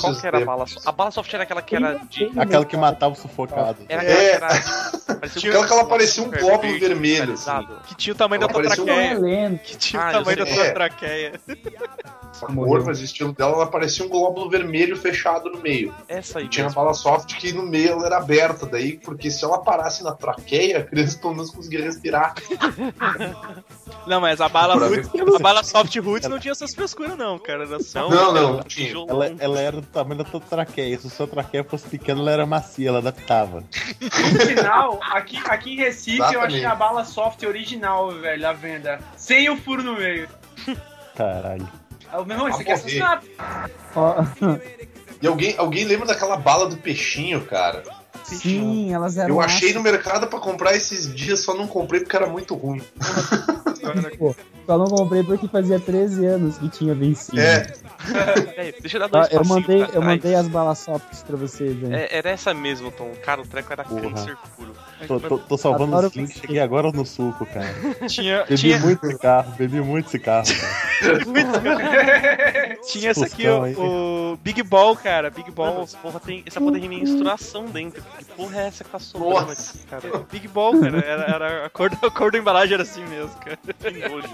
Qual que era a bala soft? A bala soft era aquela que era de. Aquela que matava o sufocado. Era É. aquela que era. parecia Aquela que ela parecia um glóbulo verde, vermelho, assim. Que tinha o tamanho da Ela tua parecia um traqueia. Que tinha Ah, o tamanho da sei. tua É. traqueia. A cor, mas o estilo dela, ela parecia um glóbulo vermelho fechado no meio. Essa aí E tinha a bala soft que no meio ela era aberta, daí, porque se ela parasse na traqueia, a criança pelo menos conseguia respirar. Não, mas a bala, a bala soft roots não tinha essas frescuras, não, cara. Era só. Não, não, não tinha. Ela, ela era do tamanho da tua traqueia. Se a sua traqueia fosse pequena, ela era macia, ela adaptava. No final, aqui, aqui em Recife, eu Exatamente. achei a bala soft original, velho, à venda. Sem o furo no meio. Caralho. Aí, Meu irmão, isso Ah, aqui é assassinato. E alguém, alguém lembra daquela bala do peixinho, cara? sim, elas eram. Eu achei no mercado pra comprar esses dias, só não comprei porque era muito ruim. pô. Só não comprei porque fazia 13 anos que tinha vencido. É, deixa eu dar dois eu passinhos mandei, pra eu mandei as balas softs pra vocês, né? É, era essa mesmo, Tom. Cara, o treco era Porra. câncer puro. Tô, tô- tô salvando Adoro os links, cheguei agora no suco, cara. Tinha, Bebi tinha, muito esse carro, bebi muito esse carro, cara. tinha essa aqui, o, o Big Ball, cara. Big Ball. essa porra tem, essa porra tem menstruação dentro. Que porra é essa que tá sobrando aqui, cara? Big Ball, cara. Era, era a, cor da, a cor da embalagem era assim mesmo, cara.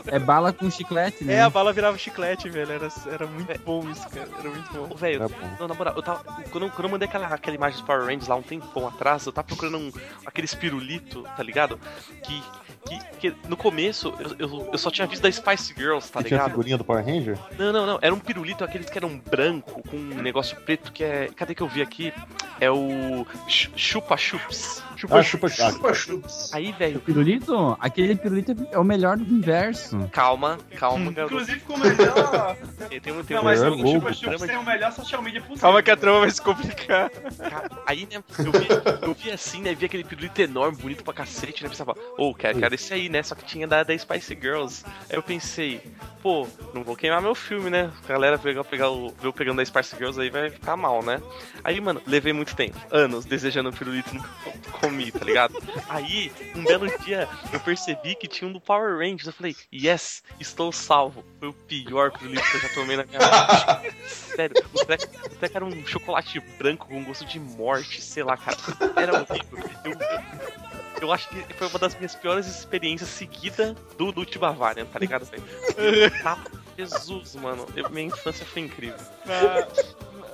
É bala com chiclete, né? É, a bala virava chiclete, velho. Era, era muito bom isso, cara. Era muito bom. Velho, na moral, eu tava. Quando, eu- quando eu mandei aquela, aquela imagem dos Power Rangers lá um tempão atrás, eu tava procurando um, aqueles pirulito, tá ligado? Que, que, que no começo eu, eu, eu só tinha visto da Spice Girls, tá E tinha a ligado? figurinha do Power Ranger? Não, não, não. Era um pirulito, aqueles que eram branco, com um negócio preto que é. Cadê que eu vi aqui? É o. Ch- Chupa Chups. Ah, chupa ah, chupa chups. Aí, velho, Pirulito? Aquele pirulito é o melhor do universo. calma, calma, garoto. Inclusive ficou melhor. Tem, tem um, tem Não, mas é o Chupa Chups drama tem o melhor social media possível. Calma que a trama vai se complicar. Cara, aí, né, eu vi, eu vi assim, né, vi aquele pirulito enorme, bonito pra cacete, né, pensava, ô, quero, quero esse aí, né, só que tinha da, da Spice Girls. Aí eu pensei, pô, não vou queimar meu filme, né, a galera pegar, pegar o, ver eu pegando da Spice Girls aí vai ficar mal, né. Aí, mano, levei muito tempo, anos, desejando um pirulito, não comi, tá ligado? Aí, um belo dia, eu percebi que tinha um do Power Rangers, eu falei, yes, estou salvo. Foi o pior pirulito que eu já tomei na minha vida. Sério, o treco, o treco era um chocolate branco com gosto de morte, sei lá, cara. Era horrível. Eu, eu, acho que foi uma das minhas piores experiências seguida do Lute Bavarian, tá ligado? Ah, Jesus, mano. Eu- minha infância foi incrível.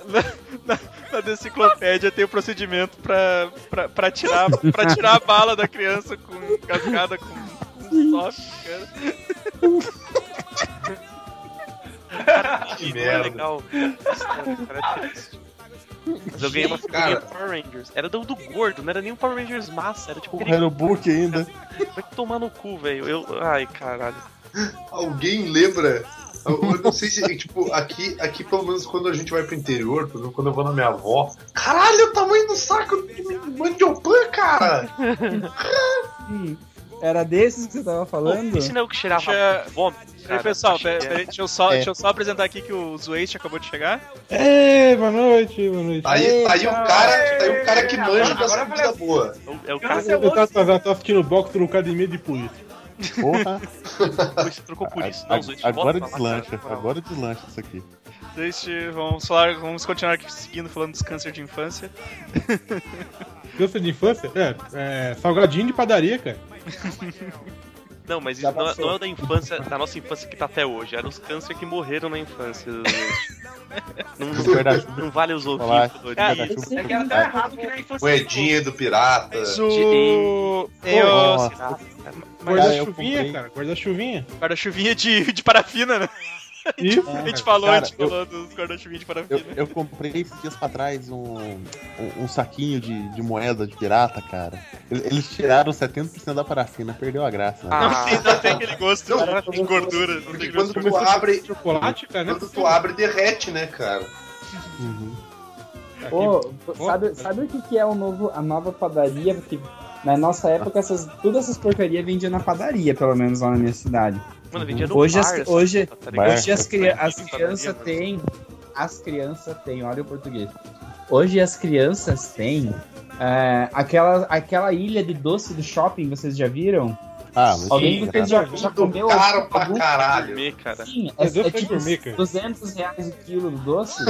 Na, na, na deciclopédia tem o procedimento pra, pra, pra, tirar, pra tirar a bala da criança com cascada com, com soft, cara. Que merda. legal. Mas eu ganhei uma figurinha do Power Rangers. Era do, do gordo, não era nem um Power Rangers massa, era tipo Porra, era o book ainda. Vai tomar no cu, velho. Eu. Ai, caralho. Alguém lembra? Eu eu não sei se, tipo, aqui, aqui pelo menos quando a gente vai pro interior, por exemplo, quando eu vou na minha avó. Caralho, o tamanho do saco de mandiopan, cara! Era desses que você tava falando? Esse não é o que cheirava Deixa- vômito, cara. pessoal, peraí, peraí, deixa, eu só, É. deixa eu só apresentar aqui que o Zueste acabou de chegar. Ei, boa noite, boa noite. Tá aí, tá aí o cara, tá aí o cara que manja Agora dessa comida boa. É o cara Eu tava assistindo boxe no academia de polícia. Porra. que se trocou por isso. Não, agora deslancha, agora deslancha isso aqui. Zueste, vamos falar, vamos continuar aqui seguindo falando dos câncer de infância. Criança de infância? É, é, salgadinho de padaria, cara. Não, mas isso não é, não é da infância, da nossa infância que tá até hoje. Eram os câncer que morreram na infância. não, não, não vale os ouvidos. Cara, Esse- É que era até errado que na infância. Moedinha do pirata. Mas o. Eu. Guarda-chuvinha, cara, guarda-chuvinha. Guarda-chuvinha de, de parafina, né? Isso, A gente cara. falou, Cara, a gente eu- falou dos guarda-chuvinha de Eu, parafina. eu comprei esses dias pra trás um, um, um saquinho de, de moeda de pirata, cara. Eles tiraram 70% da parafina, perdeu a graça. né? Ah, Não tem, não tem aquele gosto Não, de gordura. Não Porque tem quando gosto de tu abre, Chocolate, cara, né? quando tu abre, derrete, né, cara? Uhum. Ô, sabe, sabe o que, que é o novo, a nova padaria? Porque na nossa época, essas, todas essas porcarias vendiam na padaria, pelo menos lá na minha cidade. Mano, vendia no Hoje bar, as- essa hoje- tá? Bar. Hoje as, cri- as Padaria, crianças têm. As crianças têm, olha o português. Hoje as crianças têm é, aquela, aquela ilha de doce do shopping, vocês já viram? Ah, mas Alguém sim, vocês já, já comeu? caro pra algum- caralho. Cara. Sim, é, é fui tipo gourmet, cara. 200 reais o quilo do doce.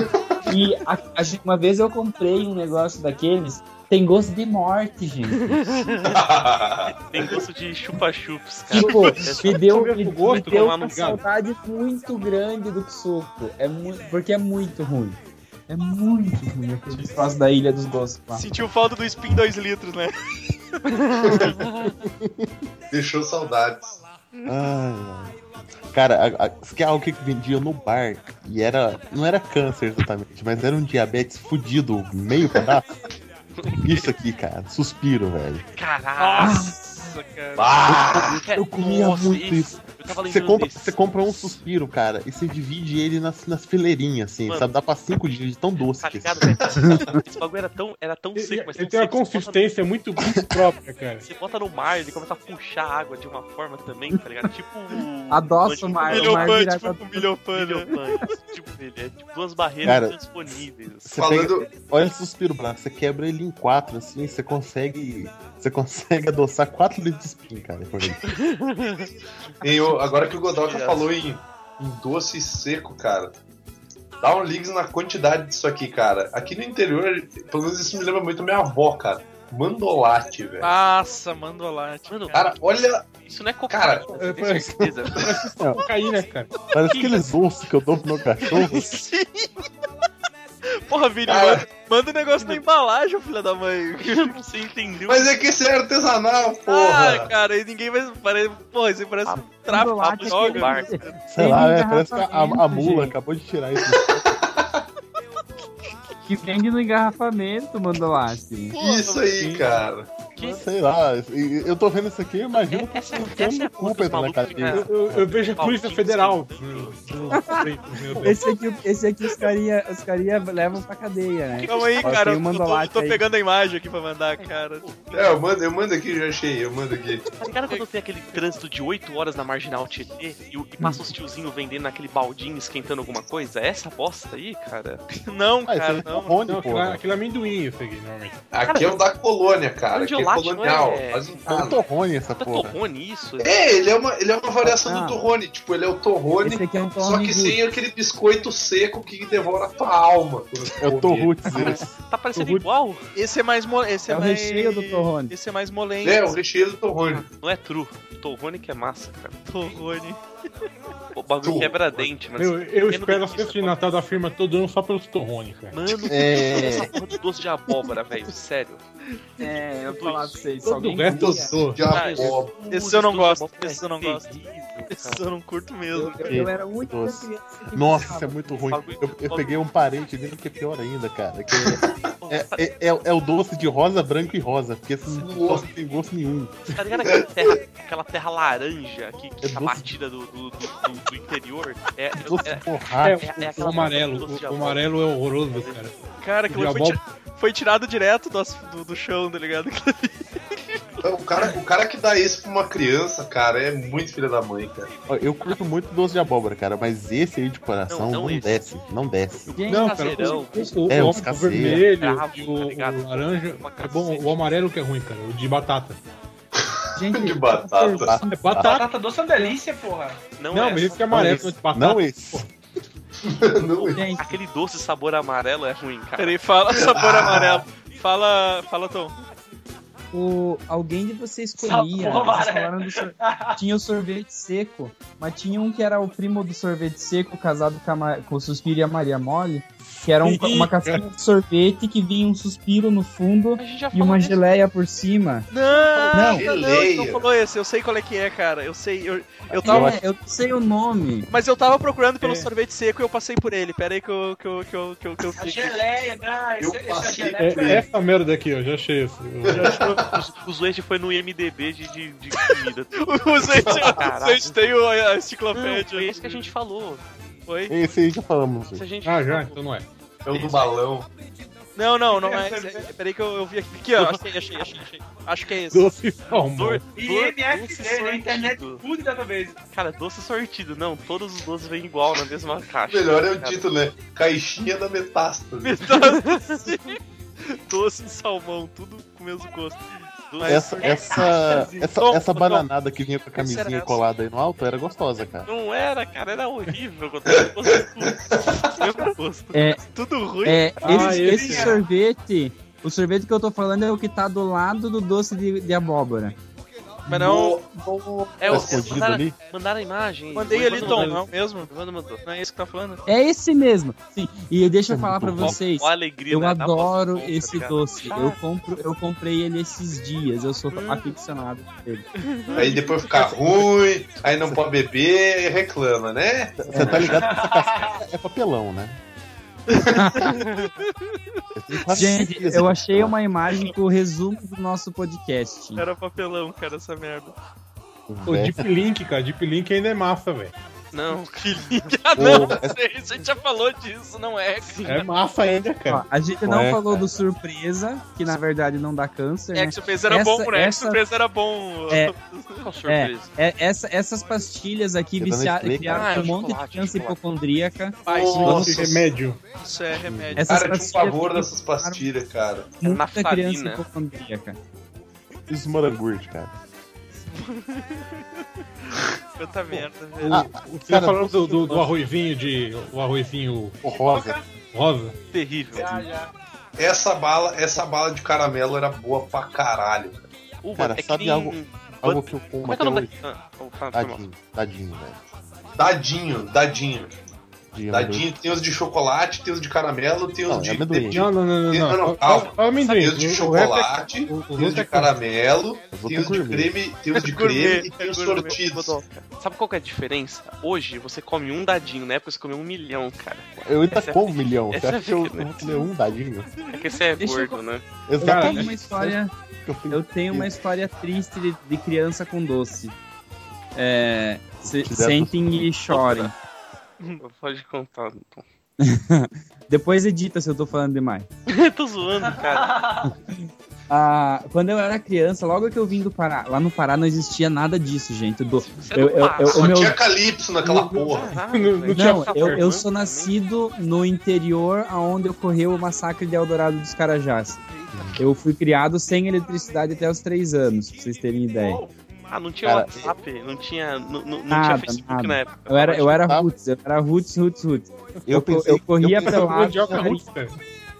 e a- a uma vez eu comprei um negócio daqueles, tem gosto de morte, gente. Tem gosto de chupa-chups, cara. Tipo, É me deu, me, o gosto, me deu uma saudade muito grande do suco. É muito, porque é muito ruim. É muito ruim aquele troço da Ilha dos Doces lá. Sentiu falta do Spin 2 litros, né? Deixou saudades. Ai, ai. Cara, a, a, isso que é algo que vendia no bar e era. Não era câncer exatamente, mas era um diabetes fudido, meio pedaço. Isso aqui, cara, suspiro, velho. Caralho. Nossa, cara. Ah, Eu comia nossa, muito esse- isso. Você compra, desse. você compra um suspiro, cara, e você divide ele nas, nas fileirinhas, assim, Mano. sabe? Dá pra cinco dias de tão doce Tá que ligado, esse- velho? Esse bagulho era tão, era tão seco, mas ele tão tem uma bota no- consistência muito, muito própria, cara. Você bota no mar, ele começa a puxar água de uma forma também, tá ligado? Tipo. Adoça o mar, o mar vira tipo com milhopan, né? Tipo ele. É tipo duas barreiras Cara, transponíveis. Você Falando- pega, olha esse suspiro branco, você quebra ele em quatro, assim, você consegue. Você consegue adoçar 4 litros de spin, cara, por. E o- agora que o Godoka falou em, em doce seco, cara. Dá um ligue na quantidade disso aqui, cara. Aqui no interior, pelo menos isso me lembra muito minha avó, cara. Mandolate, velho. Nossa, mandolate. Mano, Cara, olha. Isso não é Cara, cocaína, é, eu tenho certeza. Cocaína, cara. Parece aqueles ossos que eu dou pro meu cachorro. Sim. Porra, Vini, manda, manda o negócio na embalagem, filha da mãe. Você entendeu? Mas é que isso é artesanal, Ah, porra. cara, aí ninguém vai. Pare... Porra, isso aí parece um tráfico, é droga. aquele- Sei lá, é, parece que a, a- a mula gente. acabou de tirar isso. Que vende no engarrafamento, mandolate. Isso aí, cara. Que- Sei lá, eu tô vendo isso aqui, eu imagino que eu é a culpa na cadeia. maluca. Eu, eu vejo a Polícia Federal. Esse aqui, esse aqui os carinha, os carinha levam pra cadeia, né? Calma aí, Ó, cara, tem eu tô, mandolate tô aí. pegando a imagem aqui pra mandar, cara. É, eu mando, eu mando aqui, já achei, eu mando aqui. Tá ligado quando tem aquele trânsito de 8 horas na marginal Tietê e, o- e passa os tiozinhos vendendo naquele baldinho esquentando alguma coisa? É essa bosta aí, cara? Não, Ah, cara, é não. Rony, Não, aquilo, porra. aquilo é amendoim, isso aqui, normalmente. Aqui é o da colônia, cara. É Mandiolate não colonial. é- Faz É um casa. torrone essa Não é porra. torrone isso? É, ele é uma, ele é uma variação Não. do torrone. Tipo, ele é o torrone, é um só torrone que sem aquele biscoito seco que devora a tua alma. É o come. Torrutz. Tá parecendo Torrone. igual? Esse é mais mo... esse é, É o mais... recheio do torrone. Esse é mais molengo. É, o recheio do torrone. Não é true. Torrone que é massa, cara. Torrone. O bagulho True. quebra dente, mas. Meu, eu Menos espero a festa de Natal da firma todo ano só pelos torrones, cara. Mano, É. porra doce de abóbora, velho. Sério. É, eu vou falar pra vocês. Todo alguém o resto eu sou. Abóbora. Esse eu não doce gosto, esse eu não é gosto. Esse eu não curto mesmo. eu, eu era Doce. criança que Nossa, isso é muito ruim. Eu, eu peguei um parente dele que é pior ainda, cara. Que É, é, é, é o doce de rosa, branco e rosa, porque esses doces não tem gosto nenhum. Tá ligado aquela terra, aquela terra laranja que, que É tá doce. batida do, do, do, do- do interior? É, Doce é, de borracha. É, é o amarelo. doce O, amarelo é horroroso, cara. Cara, aquilo foi, foi tirado direto do, do chão, tá ligado? O cara, o cara que dá isso pra uma criança, cara, é muito filho da mãe, cara. Eu curto muito doce de abóbora, cara, mas esse aí de coração Não, não, não desce, não desce. Gente, Não, cara, o, o, É, o, os o vermelho Bravo, tá o, o laranja é bom. O amarelo que é ruim, cara. O de batata. gente, De batata. É batata. Batata doce é uma delícia, porra. Não, Não, é mas esse que é amarelo, Não, esse. de batata. Não esse. Pô, Não, Aquele doce sabor amarelo é ruim, cara. Peraí, fala sabor amarelo. Fala, fala, Tom. o, alguém de vocês comia. Vocês falaram do sor- tinha o sorvete seco, mas tinha um que era o primo do sorvete seco, casado com, a com o Suspiro e a Maria Mole, que era um- uma casquinha de sorvete que vinha um suspiro no fundo e uma geleia por cima. Não, Não. não, não, Geleia. não falou esse. Eu sei qual é que é, cara. Eu sei. Eu, eu tava. É, eu não sei o nome. Mas eu tava procurando pelo É. sorvete seco e eu passei por ele. Pera aí que eu. Que eu, que eu, que eu, que eu, A geleia, né? Eu Esse, esse é É, essa merda aqui, ó. Já achei esse. Eu- O Zuete foi no IMDB de, de, de comida. O Zete tem o- a Não, enciclopédia. foi esse que a gente falou. Foi? Esse aí já falamos. A gente Ah, já? Então não é. É o do balão. Não, não, não é. Peraí que eu, eu vi aqui. Aqui, ó. Achei, achei, achei, achei. Acho que é esse. Doce salmão. Dor, E MFC, doce né? Internet sortido. Food Database. Cara, doce sortido. Não, todos os doces vêm igual na mesma caixa. melhor é o Cara, título, né? Caixinha da metástase. Doce de salmão, tudo com o mesmo gosto. Essa, essa, essa, essa Tom, bananada que vinha com a Essa camisinha essa. colada aí no alto era gostosa, cara. Não era, cara, era horrível. É, Tudo ruim. é Ah, esse, esse esse é. sorvete. O sorvete que eu tô falando é o que tá do lado do doce de, de abóbora. Mas não. É, Tá o escondido mandaram, ali? mandaram a imagem. Mandei ali, Tom, não é mesmo? Não é esse que tá falando? É esse mesmo. Sim. E deixa eu falar pra vocês. Ó, alegria, Eu né? Adoro pra- esse doce. Eu, compro, eu comprei ele esses dias. Eu sou aficionado por ele. Aí depois fica ruim, aí não pode beber e reclama, né? Você tá ligado casquinha é papelão, né? Eu Gente, eu achei uma imagem com o resumo do nosso podcast. Era papelão, cara, essa merda. O Deep Link, cara. Deep Link ainda é massa, velho. Não, Que link. Ah, não, a gente já falou disso, não é? É massa ainda, Ó, cara. a gente não É, falou cara. do surpresa, que na verdade não dá câncer. né? X-Surpresa era Essa- bom, né? essa- X-Surpresa era bom. É. surpresa. É, essa- essas pastilhas aqui criaram cara? um monte de chocolate. hipocondríaca. Nossa, Esse remédio. isso é remédio. Essas Cara, um pavor que dessas pastilhas, cara. Muita Naftalina. criança hipocondríaca. Os morangurte, cara. Tanta merda, velho. Ah, Você cara, tá falando do, do, do arrozinho de. O arrozinho o rosa. rosa? Terrível. Já, já. Essa bala, essa bala de caramelo era boa pra caralho. cara. Cara, é que sabe nem- algo- Algo que eu como Como é que é até o nome hoje. da. Ah, oh. Tadinho, tadinho, velho. Dadinho, dadinho. De Dadinho, tem os de chocolate, tem os de caramelo, tem os Não, de, é amendoim. de, Não, não, não, não. Não, não. calma. amendoim. tem os de é- chocolate, o- o tem os resto de é caramelo, tem os de creme, tem os de creme e tem é os sortidos. Sabe qual que é a diferença? Hoje você come um dadinho, na época você comeu um milhão, cara. Eu ainda Essa é- como um milhão. Você é acha que eu vou comer um dadinho? É que você é gordo, né? Eu tenho Exatamente. uma história, Eu tenho- uma história triste de, de criança com doce. É, se- sentem e chorem. Pode contar, então. Depois edita se eu tô falando demais. Tô zoando, cara. Ah, quando eu era criança, logo que eu vim do Pará, lá no Pará não existia nada disso, gente. Do, Você é eu, eu, eu, Só meu, tinha calypso naquela porra. Não- não eu, eu né? sou nascido no interior, aonde ocorreu o massacre de Eldorado dos Carajás. Eu fui criado sem eletricidade até os três anos, pra vocês terem ideia. Ah, não tinha Cara, WhatsApp, não tinha, não, não, Nada, tinha Facebook nada. na época. Eu era, eu era Tá. roots, eu era roots, roots, roots. Eu Eu, pensei, eu corria eu roots, cara.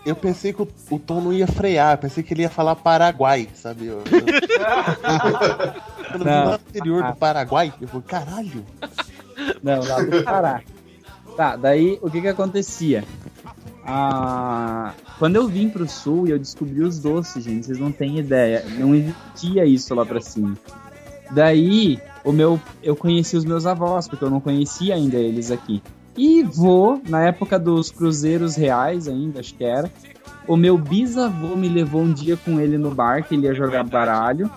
eu pensei que o, o Tom não ia frear, eu pensei que ele ia falar Paraguai, sabe? Eu, eu, quando eu vi Não. lá no interior do Paraguai, eu falei, caralho. Não, lá do Pará. Tá, daí o que que acontecia? Ah, quando eu vim pro sul e eu descobri os doces, gente, vocês não têm ideia. Não existia isso lá pra cima. Daí, o meu, eu conheci os meus avós, porque eu não conhecia ainda eles aqui. E vou, na época dos cruzeiros reais ainda, acho que era, O meu bisavô me levou um dia com ele no bar, que ele ia jogar baralho.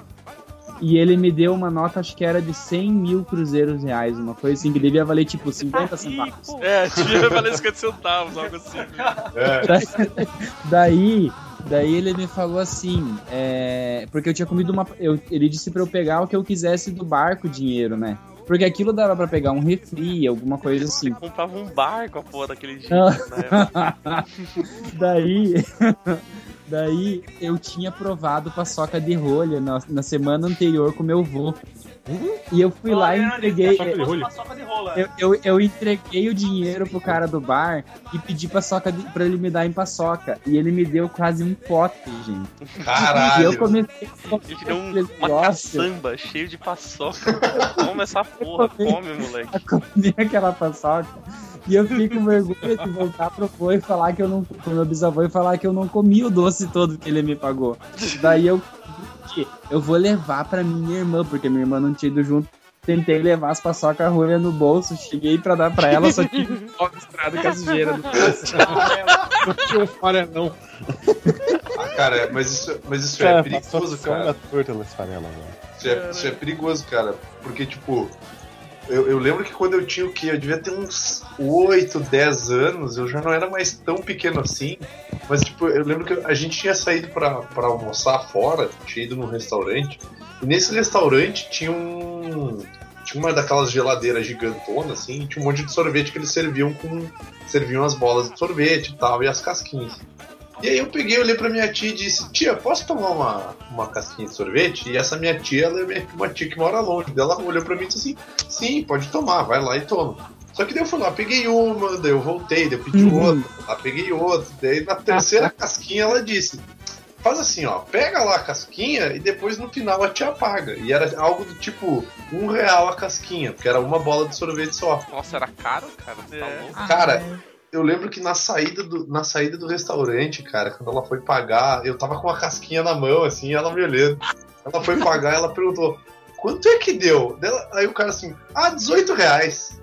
E ele me deu uma nota, acho que era de 100 mil cruzeiros reais, uma coisa assim, que devia valer tipo 50 centavos. É, devia valer 50 centavos, algo assim. É. Daí, daí ele me falou assim, é, porque eu tinha comido uma. eu- ele disse pra eu pegar o que eu quisesse do barco dinheiro, né? Porque aquilo dava pra pegar um refri, alguma coisa assim. Comprava um barco a porra daquele jeito, Ah. né? daí, daí eu tinha provado paçoca de rolha na, na semana anterior com meu avô. E eu fui lá e entreguei. Eu, eu, eu entreguei o dinheiro pro cara do bar e pedi paçoca de, pra ele me dar em paçoca. E ele me deu quase um pote, gente. E eu Caralho. comecei a Ele te deu um- uma negócio, caçamba cheio de paçoca. Toma essa porra, come, moleque. a comer aquela paçoca. E eu fiquei com vergonha de voltar pro vô e falar que eu não. Pro meu bisavô e falar que eu não comi o doce todo que ele me pagou. Daí eu. Eu vou levar pra minha irmã, porque minha irmã não tinha ido junto. Tentei levar as paçoca rolha no bolso, cheguei pra dar pra ela, só um pó misturado com a sujeira do bolso. Não tinha um farelão. Ah, cara, mas isso, mas isso Cara, é perigoso, cara. torta velho. Isso é, isso é perigoso, cara. Porque, tipo, eu, eu lembro que quando eu tinha o quê? Eu devia ter uns 8, 10 anos, eu já não era mais tão pequeno assim. Mas, tipo, eu lembro que a gente tinha saído pra almoçar fora, tinha ido num restaurante. E nesse restaurante tinha um. Tinha uma daquelas geladeiras gigantonas, assim, e tinha um monte de sorvete que eles serviam com. Serviam as bolas de sorvete e tal, e as casquinhas. E aí eu peguei, olhei pra minha tia e disse, tia, posso tomar uma, uma casquinha de sorvete? E essa minha tia, ela é minha- uma tia que mora longe. Daí Ela olhou pra mim e disse assim, sim, pode tomar, vai lá e toma. Só que daí eu fui lá, peguei uma, daí eu voltei, daí eu pedi Uhum. outra, lá peguei outra. Daí na terceira casquinha ela disse, faz assim, ó, pega lá a casquinha e depois no final a tia paga. E era algo do tipo, um real a casquinha, porque era uma bola de sorvete só. Nossa, era caro, cara. Tá É. louco. Cara, eu lembro que na saída, do, na saída do restaurante, cara, quando ela foi pagar, eu tava com uma casquinha na mão, assim, ela me olhando. Ela foi pagar, ela perguntou, quanto é que deu? Dela- aí o cara assim, ah, 18 reais.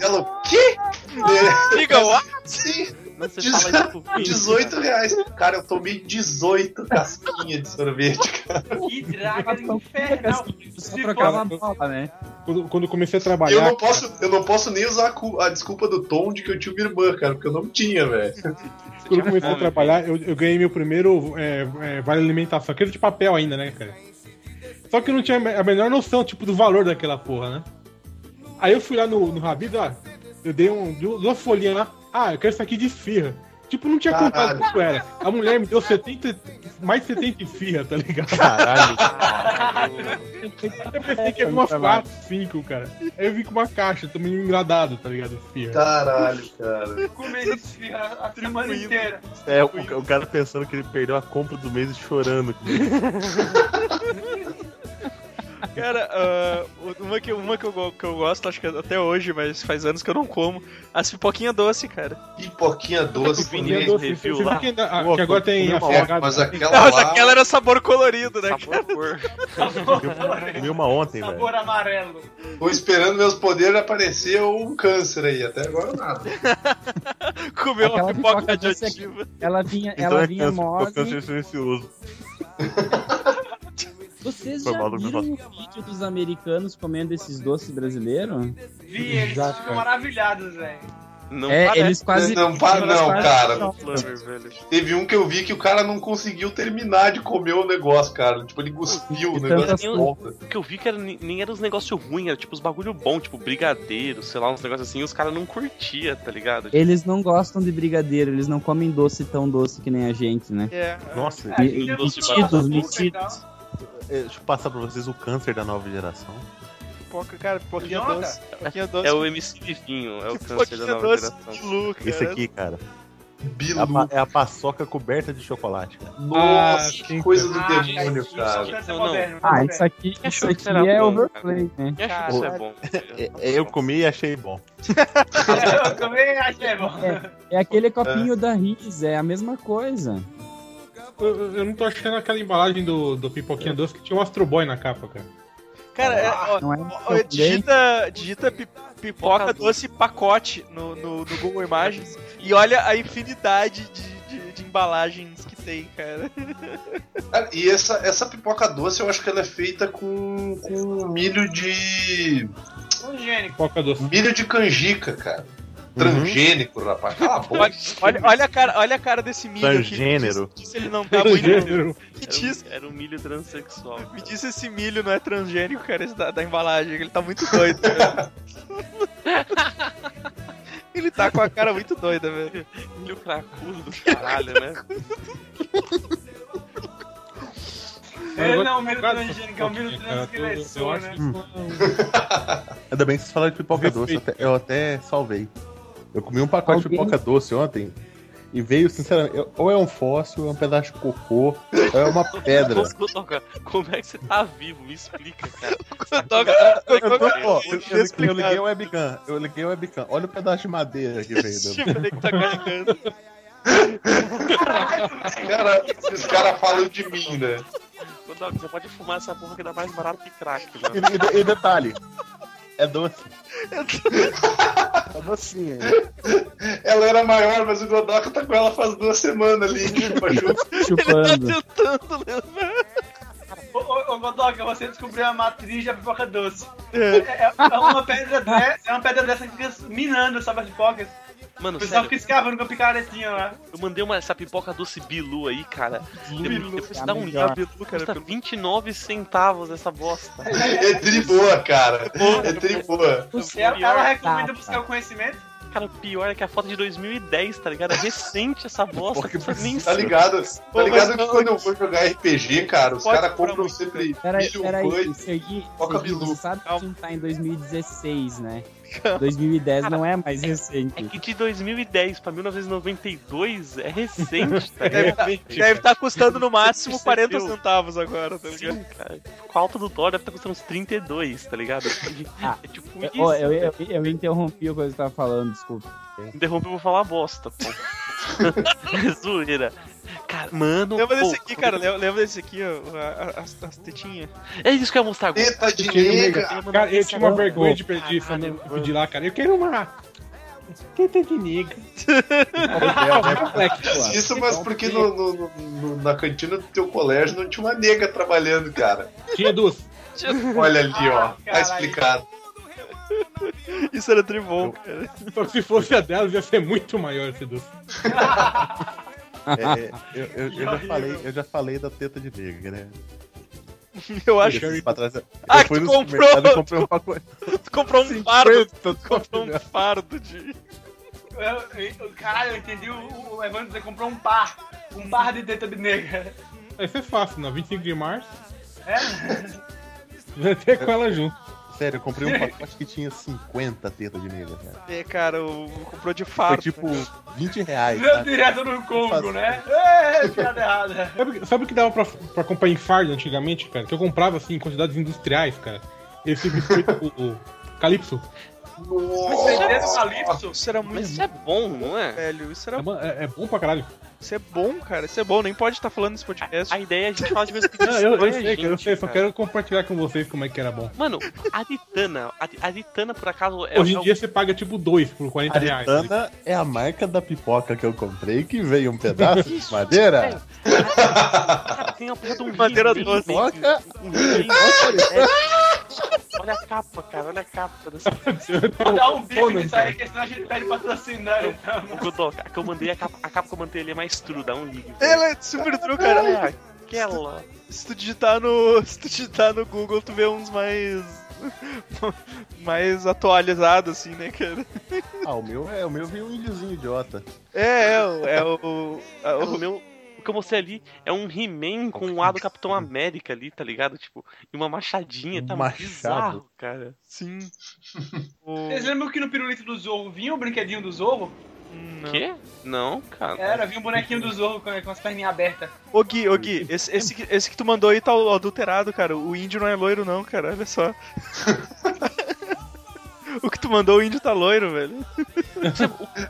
Ela, o quê? Diga, what? Sim, Você Dezo- fala tipo, 18 reais. Cara, eu tomei 18 casquinhas de sorvete, cara. Que draga infernal. Só Se trocava fosse- a bola, né? Quando, quando eu comecei a trabalhar. eu não posso, eu não posso nem usar a, cu- a desculpa do Tom de que eu tinha uma irmã, cara, porque eu não tinha, velho. Quando eu comecei a trabalhar, eu, eu ganhei meu primeiro é, é, vale alimentação, aquele de papel ainda, né, cara? Só que eu não tinha a menor noção, tipo, do valor daquela porra, né? Aí eu fui lá no, no Rabido, ó, eu dei um, duas folhinhas lá, ah, eu quero isso aqui de firra. Tipo, não tinha Caralho. contado quanto era. A mulher me deu 70, mais de 70 de firra, tá ligado? Caralho. Eu pensei que era umas 4, 5, cara. Aí eu vim com uma caixa, tô meio engradado, tá ligado? Firra. Caralho, cara. Comer esfirra a semana inteira. É, o, o cara pensando que ele perdeu a compra do mês e chorando. Cara, ah, uma, que, uma que, eu, que eu gosto, acho que até hoje, mas faz anos que eu não como, as pipoquinhas doce, cara. Pipoquinha doce Vinha também. doce. review lá. que, ainda- Pô, que agora tem afogado. Mas aquela Mas aquela era sabor colorido, né? sabor cor. Comi uma ontem, velho. Sabor amarelo. Tô esperando meus poderes aparecer ou um câncer aí. Até agora nada. Comeu uma pipoca pipoca é- radioativa. Ela vinha, Então ela é vinha câncer, mole. câncer silencioso. Vocês Foi já viram o vídeo dos americanos comendo esses doces brasileiros? Vi, eles Já, ficam cara. maravilhados, velho. Não é, parece eles quase. Não, para eles não, quase- cara. Teve um que eu vi que o cara não conseguiu terminar de comer o negócio, cara. Tipo, ele cuspiu o E negócio tantas de volta. O que eu vi que era, nem era os negócios ruins, era tipo os bagulho bom, tipo brigadeiro, sei lá, uns negócios assim, e os caras não curtia, tá ligado? Eles não gostam de brigadeiro, eles não comem doce tão doce que nem a gente, né? É. Nossa, É, E- doce metidos, metidos. É, deixa eu passar pra vocês o câncer da nova geração. Pipoca, cara, pipoquinha Jonathan? doce. Pipoquinha doce. É o MC Vivinho, é o câncer da nova doce geração. de Lu, cara. Esse aqui, cara. É a, Bilu. é a paçoca coberta de chocolate, cara. Nossa, Ah, que coisa do Ah, demônio, cara. Isso é Não, não. moderno. Ah, isso aqui, isso aqui é bom, overplay, né? Que isso é bom. É, é, eu comi e achei bom. Eu também achei bom. É aquele copinho da Riz, é a mesma coisa. Eu, eu- não tô achando aquela embalagem do, do Pipoquinha Doce que tinha um Astro Boy na capa, cara. Cara, é, ó, é? ó, digita, digita pi- pipoca doce pacote no, no, no Google Imagens e olha a infinidade de, de, de embalagens que tem, cara. Cara, E essa, essa pipoca doce eu acho que ela é feita com, com milho de. Transgênico. Pipoca doce. milho de canjica, cara. Transgênico, rapaz. Cala a boca. Olha, olha, olha a cara, olha a cara desse milho. Transgênero. Me diz ele não tá. Transgênero. Me Era diz, um, era um milho transexual. me diz se esse milho não é transgênico, cara, esse da, da embalagem. Ele tá muito doido, cara. Ele tá com a cara muito doida, velho. Milho cracudo do caralho, né? Ele não é o milho Cara, transgênico, é o milho cara, eu- eu transgressor, acho né? Ainda bem que vocês falaram de pipoca doce, eu até, eu até salvei. Eu comi um pacote de Alguém- pipoca doce ontem e veio, sinceramente, ou é um fóssil, ou é um pedaço de cocô, ou é uma pedra. Como é que você tá vivo? Me explica, cara. Toca- Eu, tô- ó, eu- eu- eu Inexplicável. liguei o webcam, eu liguei o webcam. Olha o pedaço de madeira que veio. Ver que tá carregando. Cara, esses caras falam de mim, né? Godoka, você pode fumar essa porra que dá mais barato que crack, mano. E, e- e detalhe, é doce. É docinho. Ela era maior, mas o Godoka tá com ela faz duas semanas ali, chupa chupa. Ele Chupando. tá tentando lembrar. Ô, ô, ô, Godoka, você descobriu a matriz da pipoca doce. É. É, é uma pedra dessa, é uma pedra dessa que fica minando, sabe, as pipocas. Mano, O pessoal sério, fica escavando com a picaretinha lá. eu mandei uma, essa pipoca doce Bilu aí, cara. Bilu, Depois é dá a um melhor. Bilu, cara, custa pelo- 29 centavos essa bosta. É tri boa, cara. É tri boa. Ela, ela recomenda Tá, buscar o conhecimento. Cara, o pior é que a foto é de 2010, tá ligado? É recente essa bosta. Porque nem Tá ligado? Tá ligado que quando eu vou jogar RPG, cara, os caras compram sempre Peraí, milho peraí, pães. Sergi, Bilu. você sabe que a Calma. gente tá em 2016, né? 2010 não é mais É recente. que de 2010 pra 1992 é recente, tá Deve ligado? tá, deve tá custando no máximo Percebeu? 40 centavos agora, tá ligado? Sim, cara. Com a alta do dólar deve estar custando uns 32, tá ligado? Ah, É tipo Eu, isso. ó, eu, eu, eu interrompi o que você tava falando, desculpa. Interrompe, eu vou falar bosta, pô. É Zoeira. Cara, mano. Lembra desse aqui, cara? Lembra, desse aqui, ó? As, as tetinhas. É isso que eu ia mostrar agora. Teta de nega. Cara, eu tinha uma vergonha de pedir pedir lá, cara. Eu quero uma. Teta de nega. Isso, mas porque no, no- no- na cantina do teu colégio não tinha uma nega trabalhando, cara. Tinha duas. Olha ali, ó. Tá caralho. explicado. Isso era tribom, cara. Só que se fosse a delas, ia ser muito maior esse doce. É, eu, eu- eu já falei, eu já falei da teta de nega, né? Eu acho pra trás, eu Ah, fui que tu comprou! supermercado e comprei um pacote. tu comprou um fardo. 50, Comprou um fardo de. Eu, eu- caralho, eu entendi o, o Evandro dizer comprou um par. Um par de teta de nega. Isso é fácil, não. 25 de março, É? vai ter com ela junto. Sério, eu comprei um pacote que tinha 50 tetas de nega, cara. É, cara, o, comprou de Foi fardo. tipo 20 reais, Deu sabe? direto no Congo, né? É, piada errada. Sabe, sabe o que dava pra, pra comprar em fardo antigamente, cara? Que eu comprava assim em quantidades industriais, cara. Esse biscoito, o, o Calypso. Do Calypso? Isso era Mas muito isso é bom, não é? velho. Isso É, era. é- é bom pra caralho. Isso é bom, cara. Isso é bom. Nem pode estar falando nesse podcast. A ideia é a gente falar de coisa que Não, eu, eu a sei, cara, eu gente, sei, só quero compartilhar com vocês como é que era bom. Mano, a Ditana, a, a Ditana, por acaso, é Hoje é em dia você paga tipo dois por 40 reais. Aritana é a marca da pipoca que eu comprei que veio um pedaço de madeira. Cara, tem uma porra de um Madeira doce. Pipoca Um. É. Olha a capa, cara, olha a capa dessa. Dá um bico nisso aí, que senão a gente pede né? Então. O Godok, a que eu mandei, a capa, a capa que eu mandei ali é mais dá um ligue. Ela é super true, cara. Olha aquela. Se tu digitar no. Se tu digitar no Google, tu vê uns mais. mais atualizados, assim, né, cara? Ah, o meu é, o meu veio um índiozinho idiota. É, é, o- é o. é O o meu. O que eu mostrei ali é um He-Man com o A do Capitão América ali, tá ligado? Tipo, e uma machadinha, tá machado. bizarro, cara. sim. O... Vocês lembram que no pirulito do Zorro vinha o brinquedinho do Zorro? Não. Quê? Não, cara. Era, vinha um bonequinho do Zorro com, com as perninhas abertas. Ô Gui, ô Gui, esse, esse, que- esse que tu mandou aí tá adulterado, cara. O índio não é loiro, não, cara. Olha só. o que tu mandou, o índio tá loiro, velho.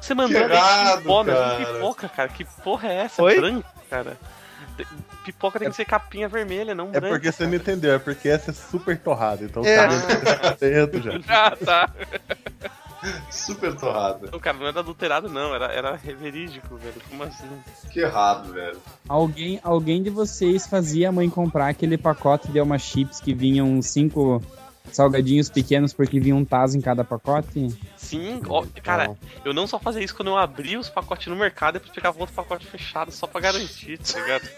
Você, mandou Que errado, não cara. pipoca, cara. Que porra é essa? Oi? Branca, cara. Te- Pipoca tem que ser capinha vermelha, não É branca. porque você não entendeu, é porque essa é super torrada, então É. tá dentro, tá dentro já. Ah, tá. Super torrada. Não, cara, não era adulterado, não. Era, era verídico, velho. Como assim? Que errado, velho. Alguém, alguém de vocês fazia a mãe comprar aquele pacote de Elma Chips que vinham cinco salgadinhos pequenos porque vinha um taso em cada pacote? Sim, ó, cara, eu não só fazia isso quando eu abria os pacotes no mercado e depois pegava outro pacote fechado só pra garantir, tá ligado?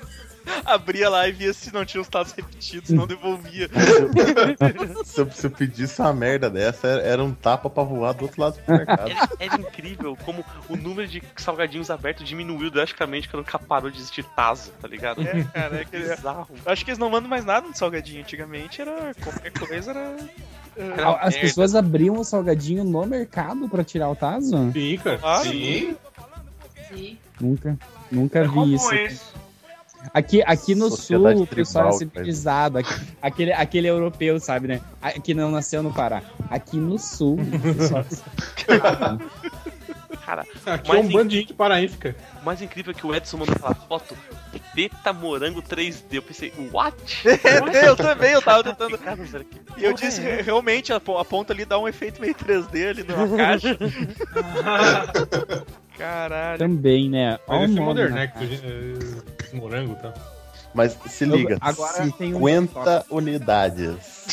Abria lá e via se não tinha os tados repetidos, não devolvia. se, eu, se eu pedisse uma merda dessa, era, era um tapa pra voar do outro lado do mercado. Era, era incrível como o número de salgadinhos abertos diminuiu drasticamente quando parou de existir Tazo, tá ligado? É, cara, é que Bizarro. Eu acho que eles não mandam mais nada no salgadinho. Antigamente era qualquer coisa, era. Era As merda. pessoas abriam o salgadinho no mercado pra tirar o taso? Sim, cara. Claro. Sim. Nunca, nunca É vi isso. isso. Aqui, aqui no Sociedade sul, o pessoal é civilizado. Aqui- aquele, aquele europeu, sabe, né? Que não nasceu no Pará. Aqui no sul, o pessoal Cara, Aqui Mas é um bando de gente paraense, cara. o mais incrível é que o Edson mandou aquela foto teta morango 3D. Eu pensei, what? eu também, eu tava tentando. Cara, velho, que E eu disse, é realmente, a, po- a ponta ali dá um efeito meio 3D ali numa caixa. Caralho. também, né? Ó Mas o esse é nome, modernex, né? É, morango, tá? Mas se liga, Agora tem um 50 unidades.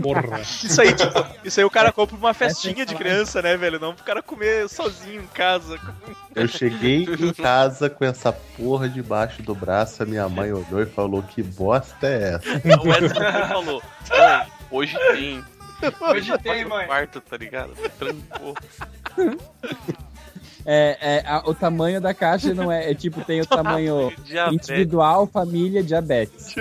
Porra. Isso aí, tipo, isso aí o cara compra pra uma festinha de criança, né, velho? Não pro cara comer sozinho em casa. Eu cheguei em casa com essa porra debaixo do braço, a minha mãe olhou e falou: Que bosta é essa? O Edson também falou, hoje tem. Hoje tem, mãe. quarto, tá ligado? Trancou. É, é, a- o tamanho da caixa não é, é tipo, tem o tamanho Diabetes. individual, família, diabetes.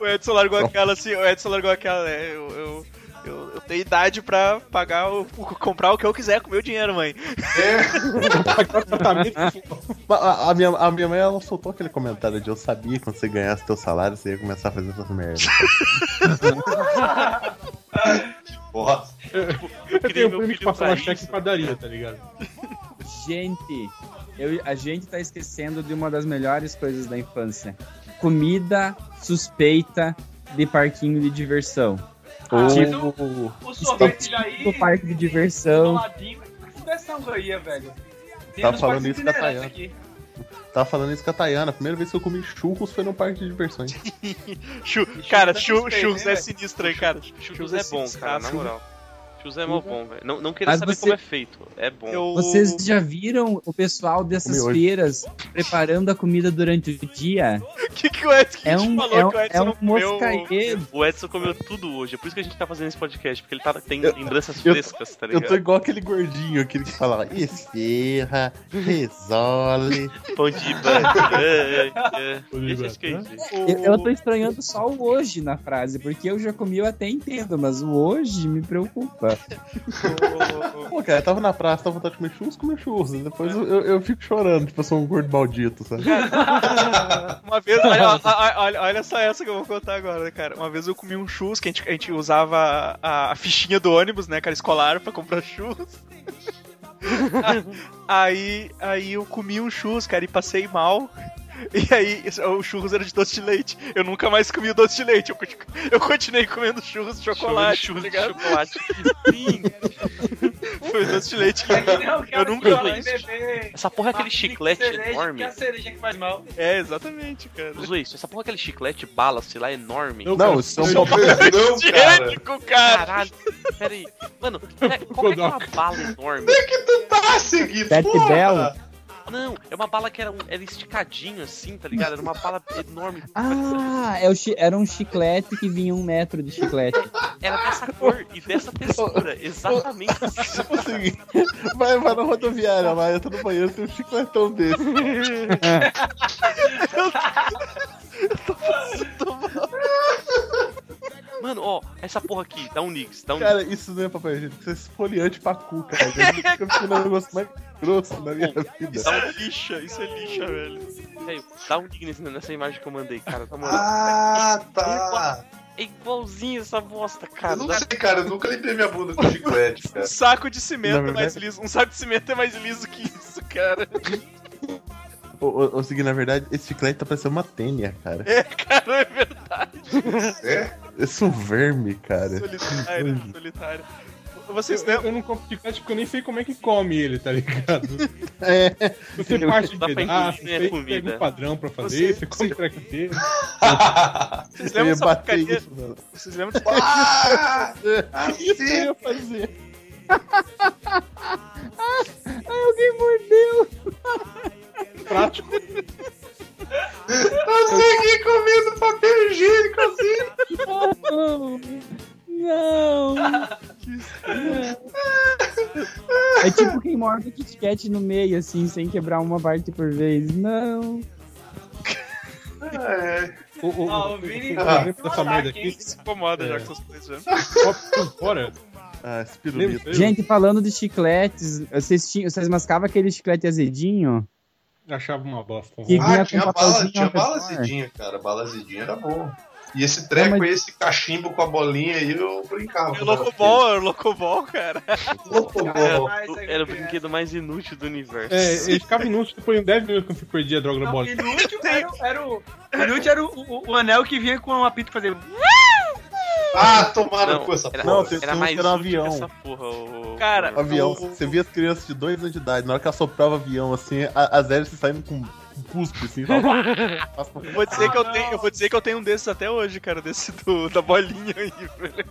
O Edson largou aquela assim, o Edson largou aquela, né? Eu, eu, eu, eu tenho idade pra pagar o, comprar o que eu quiser com o meu dinheiro, mãe. Mas A, a minha, a minha mãe ela soltou aquele comentário de eu sabia que quando você ganhasse teu salário, você ia começar a fazer essas merdas. Eu tenho um que filho passava pra cheque em padaria, tá ligado? Gente, eu- a gente tá esquecendo de uma das melhores coisas da infância. Comida suspeita de parquinho de diversão. Ah, Tipo, mas o, sorvete no aí, parque de diversão. dessa velho. Tem Tá falando isso com a itinerantes Tayana. Tava falando isso com a Tayana. A primeira vez que eu comi churros foi num parque de diversões. Chu, cara, tá churros hein, é velho? sinistro aí, cara. Churros é bom, cara, na moral. Churros é mó Churros- bom, velho. Não, não queria Mas saber você- como é feito. É bom. Eu... Vocês já viram o pessoal dessas Comi hoje. feiras preparando a comida durante o dia? O que, que o Edson É um, falou é um, que o Edson é um não comeu? O Edson comeu tudo hoje. É por isso que a gente tá fazendo esse podcast. Porque ele tá, tem Eu- lembranças eu- frescas, tá Eu ligado? tô igual aquele gordinho, aquele que falava esfirra, risole. Pão de é banana. skate. Eu, eu tô estranhando só o hoje na frase, porque eu já comi, eu até entendo, mas o hoje me preocupa. Pô, cara, eu tava na praça, tava vontade de comer churros, comer churros. Depois eu, eu- eu fico chorando, tipo, eu sou um gordo maldito, sabe? Uma vez, olha, olha, olha- olha só essa que eu vou contar agora, né, cara. Uma vez eu comi um churros que a gente, a gente usava a, a fichinha do ônibus, né, cara, escolar pra comprar churros. aí, aí eu comi um churros, cara, e passei mal. E aí, o churros era de doce de leite. Eu nunca mais comi o doce de leite. Eu, conti- eu continuei comendo churros de chocolate, Churros tá de chocolate. Sim. Foi o doce de leite que... É que cara Eu que nunca beber Essa porra é aquele chiclete cereja, enorme. Que é a cereja que faz mal. É, exatamente, cara. Zoe, essa porra é aquele chiclete bala, sei lá, enorme. Não, Não, cara, isso é um eu- Não, cara. Caralho. Pera aí. Mano, né, qual que é aquela bala enorme? Tá seguindo, Pet porra. Belo? Não, é uma bala que era, um, era esticadinho assim, tá ligado? Era uma bala enorme. Ah, é o era um chiclete que vinha um metro de chiclete. Era dessa cor e dessa textura. Exatamente assim. Tipo assim, vai, vai na rodoviária lá, entra no banheiro, tem um chicletão desse. Mano, ó, essa porra aqui, dá um nix, dá um Cara, isso não é papel higiênico, isso é esfoliante pra cu, cara. Eu nunca fiz um negócio mais grosso na minha vida. Isso é lixa, isso é lixa, velho. Velho, dá um nesse- nessa imagem que eu mandei, cara. Tá moral. Ah, tá. É igualzinho essa bosta, Eu cara. não Dá- sei, cara. Eu nunca limpei minha bunda com chiclete, cara. Um saco de cimento é mais liso. Um saco de cimento é mais liso que isso, cara. Ô, ô, Segui, na verdade, esse chiclete tá parecendo uma tênia, cara. É, cara, é verdade. É? Esse é um verme, cara. Solitário, solitário. Vocês Eu, lembram? eu não compro chiclete porque eu nem sei como é que come ele, tá ligado? É. Você parte engolir a você pega um padrão pra fazer, Você- você, come treco inteiro. Vocês lembram dessa porcaria? isso. Vocês lembram Ah, Isso eu ia fazer. Alguém mordeu! Prático. eu segui comendo papel higiênico assim. Não! Não! É tipo quem morde o Kit Kat no meio, assim, sem quebrar uma parte por vez. Não! É. O, o, Ah, o, Vini- dessa Caraca, merda aqui, se incomoda já É. que vocês dois vendo? copo por fora. Ah. Gente, falando de chicletes, vocês, tinham, vocês mascavam aquele chiclete azedinho? Achava uma bosta. Que- Ah, vinha tinha bala, tinha bala azedinha, cara. Bala azedinha era bom. E esse treco mas- aí, esse cachimbo com a bolinha aí, eu brincava. O Locobol, era o Locobol, cara. Locobol. Aí Era o brinquedo mais inútil do universo. É, ele ficava inútil depois de 10 minutos que eu perdi a droga da Não, bola. inútil era, o- era o. Inútil era o, o- o anel que vinha com um apito fazer. Ah, tomaram com essa porra. Não, tem- era mais que era um avião. essa porra. O... Cara, O avião. o- Você via as crianças de dois anos de idade, na hora que ela soprava o avião, assim, as hélices saindo com um cuspe, assim, Eu vou dizer que eu tenho, eu vou dizer que eu tenho um desses até hoje, cara, desse do, da bolinha aí, velho.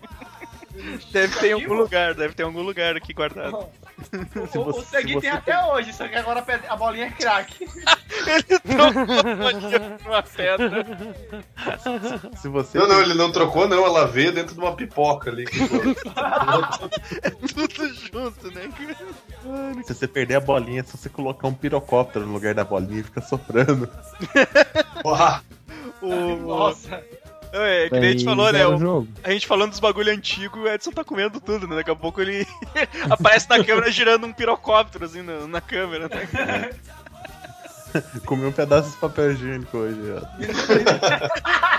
Deve ter em algum lugar, deve ter em algum lugar aqui guardado. Se O, você- o Segui se tem você até hoje, só que agora a bolinha é crack. Ele trocou a bolinha por uma pedra. Se você Não, não, ele não trocou, não. Ela veio dentro de uma pipoca ali. Tudo junto, né? Se você perder a bolinha, se você colocar um pirocóptero no lugar da bolinha e fica soprando. Porra. O... Nossa. É, que nem a gente falou, né? o-. A gente falando dos bagulho antigo, o Edson tá comendo tudo, né? Daqui a pouco ele aparece na câmera girando um pirocóptero, assim, na, na câmera, né? Comi um pedaço de papel higiênico hoje, ó.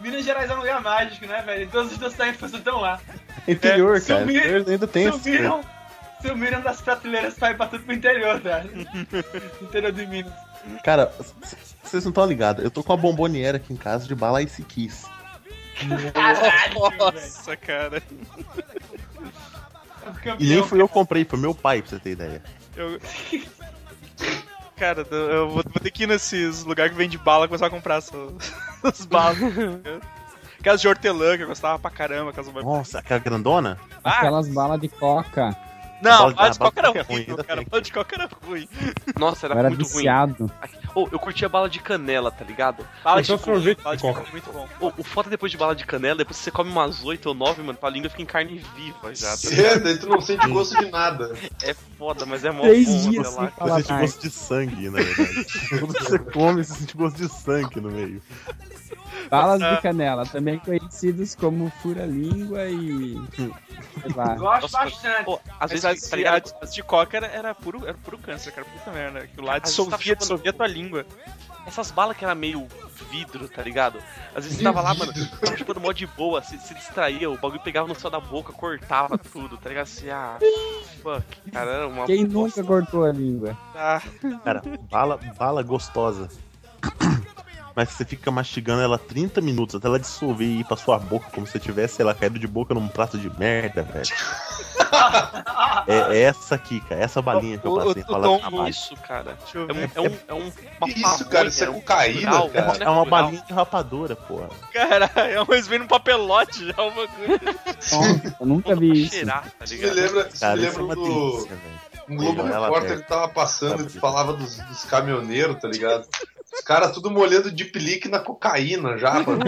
Minas Gerais é um lugar mágico, né, velho? Todos os doces da infância estão lá. Interior, É, cara. Interior ainda tem esse. Sumiram, sumiram das prateleiras pra ir pra tudo pro interior, tá? interior de Minas. Cara, vocês não estão ligados. Eu tô com uma bomboniera aqui em casa de bala Ice Kiss. Nossa, cara. E nem fui eu que comprei, foi meu pai, pra você ter ideia. Eu... Cara, eu vou, ter que ir nesses lugares que vende bala e começar a comprar essas, balas. Aquelas de hortelã que eu gostava pra caramba. Aquelas... Nossa, aquela grandona? Aquelas balas de coca. Não, bala- de coca era é ruim, ruim, ainda cara. Bala de coca era ruim. Nossa, era, Eu era muito viciado. ruim. Oh, eu curtia bala de canela, tá ligado? Bala Então de sorvete bala de coca. coca é muito bom. Oh, o foda depois de bala de canela, depois você come umas 8 ou 9, mano, tua língua fica em carne viva já. Tá? É, daí tu não sente gosto de nada. É foda, mas é mó Três bom, dias lá. Você sente gosto de sangue, na verdade. Quando você come, você sente gosto de sangue no meio. Balas de canela, também conhecidos como fura-língua e. Sei lá. Gosto Nossa, bastante. Pô, às vezes, as, tá de- ligado? as de coca era, era, puro, era puro câncer, cara. Puta merda. Aquilo lá dissolvia, chupando- dissolvia tua língua. Essas balas que era meio vidro, tá ligado? Às vezes você tava lá, mano, chupando mó de boa, se, se distraía, o bagulho pegava no céu da boca, cortava tudo, tá ligado? Assim, ah, fuck, cara, era uma Quem bosta. nunca cortou a língua? Ah, Cara, bala, bala gostosa. Mas você fica mastigando ela 30 minutos até ela dissolver e ir pra sua boca, como se tivesse, sei lá, caído de boca num prato de merda, velho. É, é essa aqui, cara. Essa balinha que eu passei Tom- lá trabalho. Isso, cara. deixa eu É um, ver. é um, é um isso, cara? Isso é um cocaína, plural, cara. É uma balinha de rapadura, porra. Caralho, mas vem num papelote já o bagulho. Nossa, eu nunca vi isso. cheirar, tá Isso me ligado? lembra, isso me Cara, isso é lembra uma do. delícia. Um Globo Repórter que tava passando e falava dos, dos caminhoneiros, tá ligado? Os caras tudo molhando de pelique na cocaína já, mano.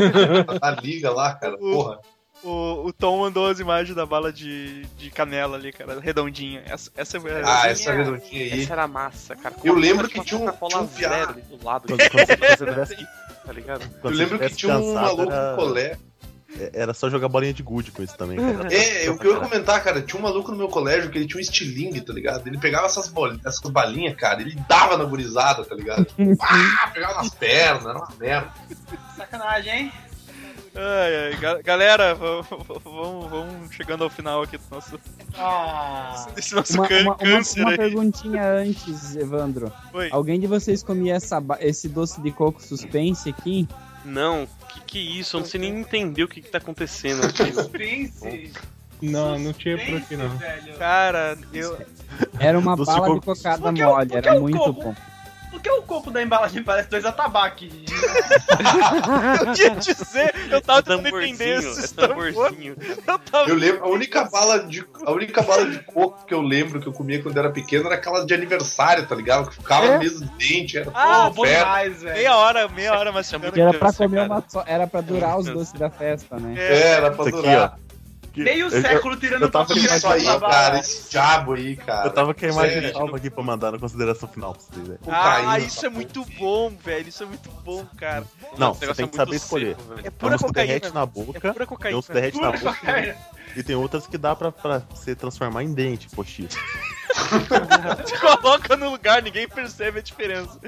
Na liga lá, cara. Porra. O, o Tom mandou as imagens da bala de, de canela ali, cara, redondinha. Essa, essa é Ah, essa redondinha aí. Essa era massa, cara. Eu Com a lembro que tinha um- tinha um ali do lado, Quando, quando você, tá ligado? Eu quando você lembro que tinha um maluco era, no colégio. Era só jogar bolinha de gude com isso também, cara. É, o que eu ia comentar, cara, tinha um maluco no meu colégio que ele tinha um estilingue, tá ligado? Ele pegava essas, bol... essas balinhas, cara, ele dava na gurizada, tá ligado? Ah, pegava nas pernas, era uma merda. Sacanagem, hein? Ai, ai, ga- galera, vamos, vamos chegando ao final aqui do nosso, Ah, desse nosso Uma, uma, uma, câncer uma aí. perguntinha antes, Evandro. Oi. Alguém de vocês comia essa, esse doce de coco suspense aqui? Não, que que é isso? Eu não sei nem entender o que que tá acontecendo aqui. suspense. Não, não tinha por aqui não. Velho. Cara, eu. Era uma Doce bala de coco. cocada Por que o- mole, por que era muito coco? bom. Por que o copo da embalagem parece dois atabaques? Eu ia dizer, eu tava É tentando entender é esses tamborzinho. Eu tava. Eu lembro, a única bala de a única bala de coco que eu lembro que eu comia quando era pequeno era aquela de aniversário, tá ligado? Que ficava É? no mesmo dente, era Ah, pô, bom demais, velho. Meia hora, meia hora é muito Era pra comer cara. uma só, era pra durar os doces da festa, né? É, Era pra Isso aqui, durar. ó. Que- Meio século tirando eu tava Isso aí, cara, esse diabo aí, cara. Eu tava com a imagem salva aqui pra mandar na consideração final pra vocês, velho. Ah, Cocaína, isso essa é muito bom, velho. Isso é muito bom, cara. Não, você tem é que saber escolher. É pura que derrete cocaína. na É boca, pura tem cocaína. uns derrete na Pura boca cocaína. e tem outras que dá pra, pra você transformar em dente, poxito. Você coloca no lugar, ninguém percebe a diferença.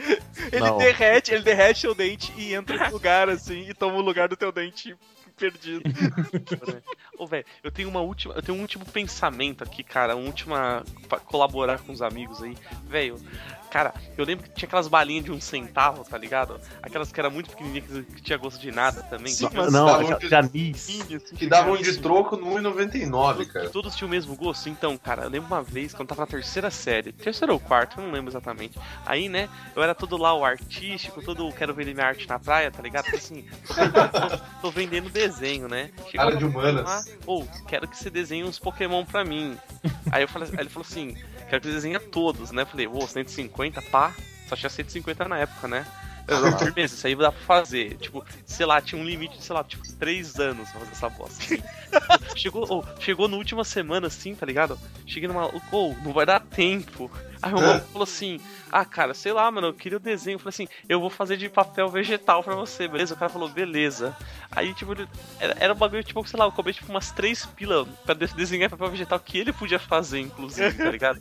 Ele Não. derrete, ele derrete seu dente e entra no lugar assim e toma o lugar do teu dente perdido. Ô, velho, eu tenho uma última. Eu tenho um último pensamento aqui, cara. Um última. pra colaborar com os amigos aí. Velho, cara, eu lembro que tinha aquelas balinhas de um centavo, tá ligado? Aquelas que era muito pequenininha, que tinha gosto de nada também. Sim, mas não, dava aquela um de- de anis. Que davam de troco no 1,99, cara. Todos tinham o mesmo gosto? Então, cara, eu lembro uma vez quando eu tava na terceira série, terceira ou quarta, eu não lembro exatamente. Aí, né, eu era todo lá o artístico, todo quero vender minha arte na praia, tá ligado? Assim, tô vendendo, tô- tô vendendo desenho, né? Chegou Cara de humanas. Ou, quero que você desenhe uns Pokémon pra mim. Aí eu falei, aí ele falou assim, quero que você desenhe todos, né? Falei, ô, 150, pá, só tinha 150 na época, né? Eu, não, firmeza, isso aí dá pra fazer. Tipo, sei lá, tinha um limite de, sei lá, tipo, 3 anos pra fazer essa bosta. assim. chegou, ô, chegou na última semana, assim, tá ligado? Cheguei numa. Ô, não vai dar tempo. Aí o maluco falou assim: Ah, cara, sei lá, mano, eu queria o desenho. Eu falei assim: Eu vou fazer de papel vegetal pra você, beleza? O cara falou: Beleza. Aí, tipo, era, era um bagulho, tipo, sei lá, eu cobrei tipo umas três pilas pra de- desenhar papel vegetal que ele podia fazer, inclusive, tá ligado?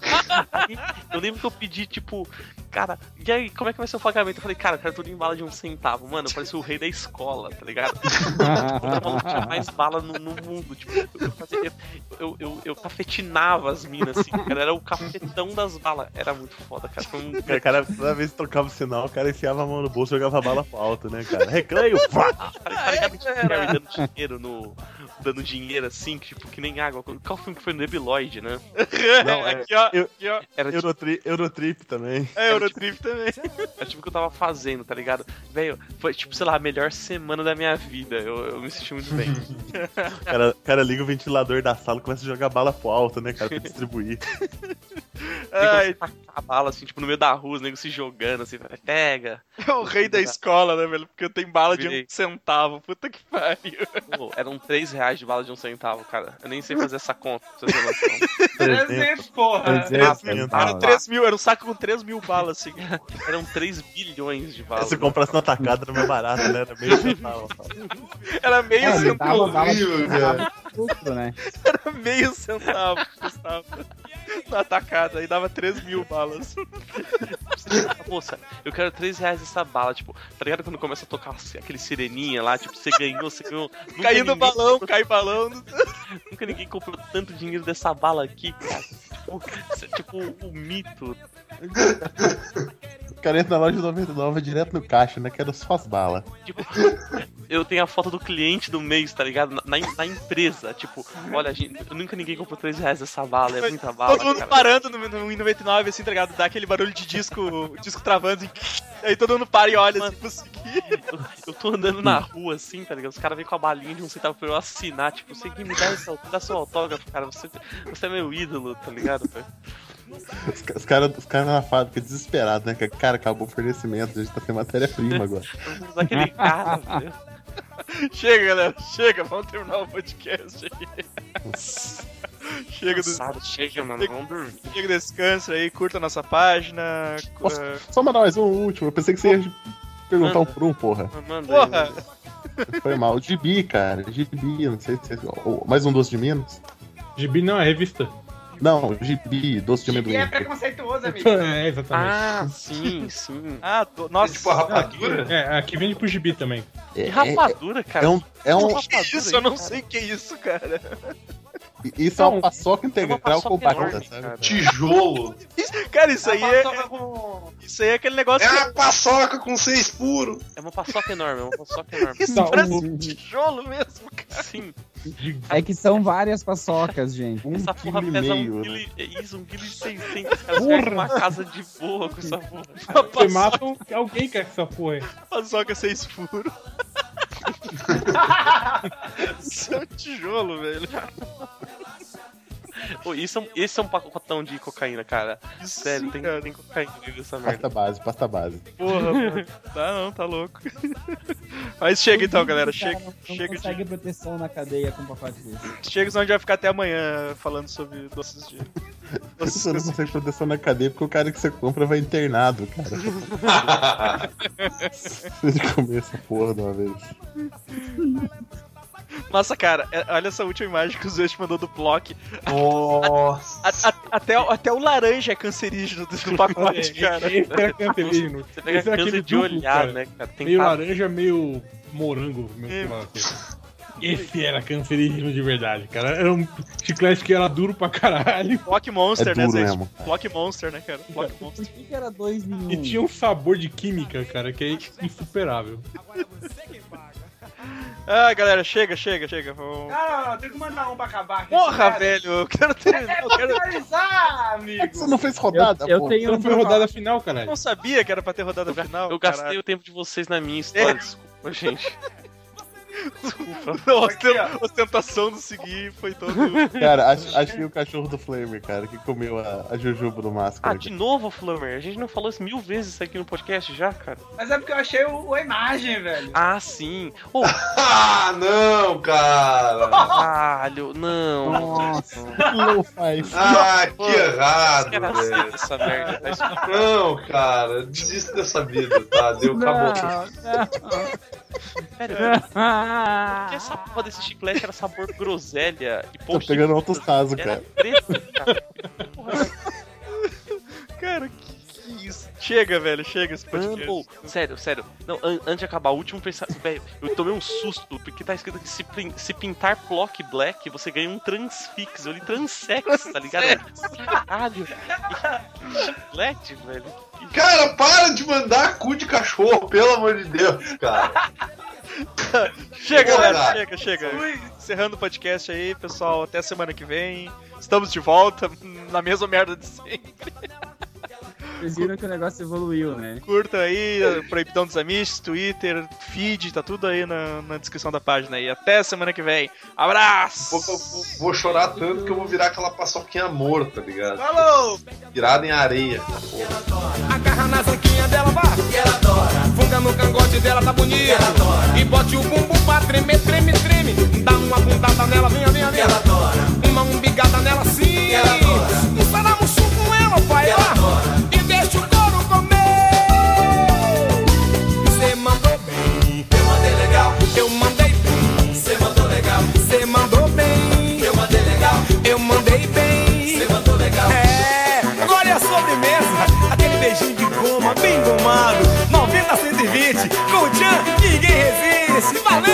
Aí, eu lembro que eu pedi, tipo, cara, e aí, como é que vai ser o pagamento? Eu falei, cara, eu quero tudo em bala de um centavo. Mano, eu parecia o rei da escola, tá ligado? O maluco tinha mais bala no, no mundo. Tipo, eu, fazia- eu, eu, eu cafetinava as minas, assim, cara. Era o cafetão das balas. Era muito foda, cara. Foi um. O cara, toda vez que tocava o sinal, o cara enfiava a mão no bolso e jogava a bala pro alto, né, cara? Recreio! pá! Tipo, Harry dando dinheiro no. Dando dinheiro assim, tipo, que nem água. Qual filme que foi no Nebiloid, né? Não, é- aqui, ó, eu- aqui, ó. Era tipo, Eurotri, Eurotrip também. É Eurotrip também. era tipo o que eu tava fazendo, tá ligado? Velho, foi tipo, sei lá, a melhor semana da minha vida. Eu, eu me senti muito bem. Cara, o cara liga o ventilador da sala e começa a jogar bala pro alto, né, cara, pra distribuir. Ai, Tem a bala, assim, tipo, no meio da rua, os negros se jogando, assim, pega. é o rei da escola, né, velho? Porque eu tenho bala de um centavo. Puta que pariu. Pô, eram 3 reais de bala de um centavo, cara. Eu nem sei fazer essa conta, pra você ter noção. 300, porra. 300 300. centavos. Era 3 mil, era um saco com 3 mil balas, assim. Eram 3 bilhões de balas. Se comprasse no atacado era mais barato, né? Era meio centavo. Era meio É, centavo. Horrível, cara. né? Era meio centavo, Gustavo. Na atacada, aí dava 3 mil balas. Moça, eu quero 3 reais essa bala. Tipo, tá ligado quando começa a tocar assim, aquele sireninha lá? Tipo, você ganhou, você ganhou. Caiu no balão, comprou- cai balão. Nunca ninguém comprou tanto dinheiro dessa bala aqui, cara. Tipo, isso é tipo o mito. O cara entra na loja de 99 direto no caixa, né? Quero só as balas. Tipo, eu tenho a foto do cliente do mês, tá ligado? Na, na- na empresa. Tipo, olha, gente, nunca ninguém comprou 3 reais dessa bala, é muita bala. Todo mundo cara. parando no, no 1,99, assim, tá ligado? Dá aquele barulho de disco, disco travando. Assim, aí todo mundo para e olha, assim, consegui. Eu, eu tô andando na rua assim, tá ligado? Os caras vêm com a balinha de um centavo pra eu assinar. Tipo, você que me dá, esse, dá seu autógrafo, cara. Você, você é meu ídolo, tá ligado? Velho? Os, os caras os cara na fábrica desesperados, né? Que, Cara, acabou o fornecimento, a gente tá sem matéria-prima agora. Aquele cara, velho. Chega, galera, chega, vamos terminar o podcast aí. chega, do, Cansado, chega, mano. Vamos dormir. chega desse câncer aí, curta a nossa página. Nossa. Só mandar mais um último. Eu pensei que você ia perguntar um por um, porra. Manda Porra! aí. Foi mal. Gibi, cara. Gibi, não sei se. ou- Mais um doce de Minas? Gibi não, é revista. Não, gibi, doce de amendoim. é preconceituoso, amigo. É, exatamente. Ah, sim, sim. Ah, tô- nossa. Tipo a rapadura? É, aqui vende pro gibi também. É, Que é- rapadura, cara. é um, é um, que isso? Eu não sei o que é isso, cara. isso é uma paçoca integral paçoca com batata, enorme, sabe? cara. Tijolo. Cara, isso aí é, paçoca com- isso aí é aquele negócio É que a paçoca com seis furos. É uma paçoca enorme, é uma paçoca enorme. isso Não, parece o- um tijolo mesmo, cara. Sim, É que são várias paçocas, gente. Um essa porra quilo e pesa meio, um né? quilo e... é Isso, um quilo e seiscentos. Cara, uma casa de boa com essa porra. Você mata alguém com essa porra. aí. Paçoca seis furos. Isso é um tijolo, velho. Isso é um, esse é um pacotão de cocaína, cara. Isso Sério, sim, tem, cara. tem cocaína nessa merda. Pasta base, pasta base. Porra, mano. Tá não, tá louco. Mas chega então, galera. Chega, não, não chega, consegue de, proteção na cadeia com um pacote desse. chega, senão a gente vai ficar até amanhã falando sobre doces de. doces Você não consegue proteção na cadeia porque o cara que você compra vai internado, cara. Você comer essa porra de uma vez. Nossa, cara, é- olha essa última imagem que o Zeus mandou do Plock. Nossa. A- a- até, o- até o laranja é cancerígeno do, do pacote, cara. Esse era cancerígeno. Você pega Esse é aquele de duplo, olhar, cara. né, cara? Tem Meio laranja, meio morango. Assim. Esse era cancerígeno de verdade, cara. Era um chiclete que era duro pra caralho. Plock Monster, É né, duro Zeus? mesmo. Plock Monster, né, cara? Plock Por Monster. que, que era dois em um? E tinha um sabor de química, cara, que é insuperável. Ah, galera, chega, chega, chega. Vamos... Não, não, não, tem que mandar um pra acabar aqui. Porra, cara. velho, eu quero terminar. É Eu, pra quero... finalizar, amigo. Você não fez rodada, Eu, eu tenho Não um foi rodada final, eu caralho. não sabia que era pra ter rodada Eu, final. eu gastei caralho. o tempo de vocês na minha história, desculpa, gente. Não, a osten- a ostentação do seguir foi todo. Cara, ach- achei o cachorro do Flamer, cara, que comeu a, a jujuba do Ah, máscara. de novo, Flamer. A gente não falou isso mil vezes aqui no podcast já, cara. Mas é porque eu achei o, a imagem, velho. Ah, sim. Ô, Ah, não, cara. caralho, não. Nossa. Ah, que errado, velho. essa merda. Tá Não, cara, desisto dessa vida, tá? Deu, acabou. Sério, porque essa porra desse chiclete era sabor groselha e Tô post pegando altos casos, cara. preto, cara. Porra, Cara, que, que isso? Chega, velho, chega esse podcast. Sério, sério. Não, an- antes de acabar, o último pensamento. Velho, eu tomei um susto, porque tá escrito que se, se pintar Plock Black, você ganha um transfix. Eu li transex, tá ligado? Caralho. Que chiclete, velho. Que- Cara, para de mandar cu de cachorro, pelo amor de Deus, cara. Chega, galera, chega, chega. Encerrando o podcast aí, pessoal. Até semana que vem. Estamos de volta na mesma merda de sempre. Vocês viram que o negócio evoluiu, né? Curta aí, Proibidão dos Amistos, Twitter, feed, tá tudo aí na, na descrição da página aí. Até semana que vem. Abraço! Vou, vou- vou chorar tanto que eu vou virar aquela paçoquinha morta, tá ligado? Falou! Virada em areia. porra. Agarra na zanquinha dela, vá. Que ela adora. Funga no cangote dela, tá bonito. ela adora. E bote o bumbum pra tremer, treme, treme. Dá uma bundada nela, venha, venha, venha. ela adora. Uma umbigada nela, sim. ela adora. Um saramuçu com ela, pai. ela adora. Gomado. 90 120, com o Tchan, ninguém resiste. Valeu!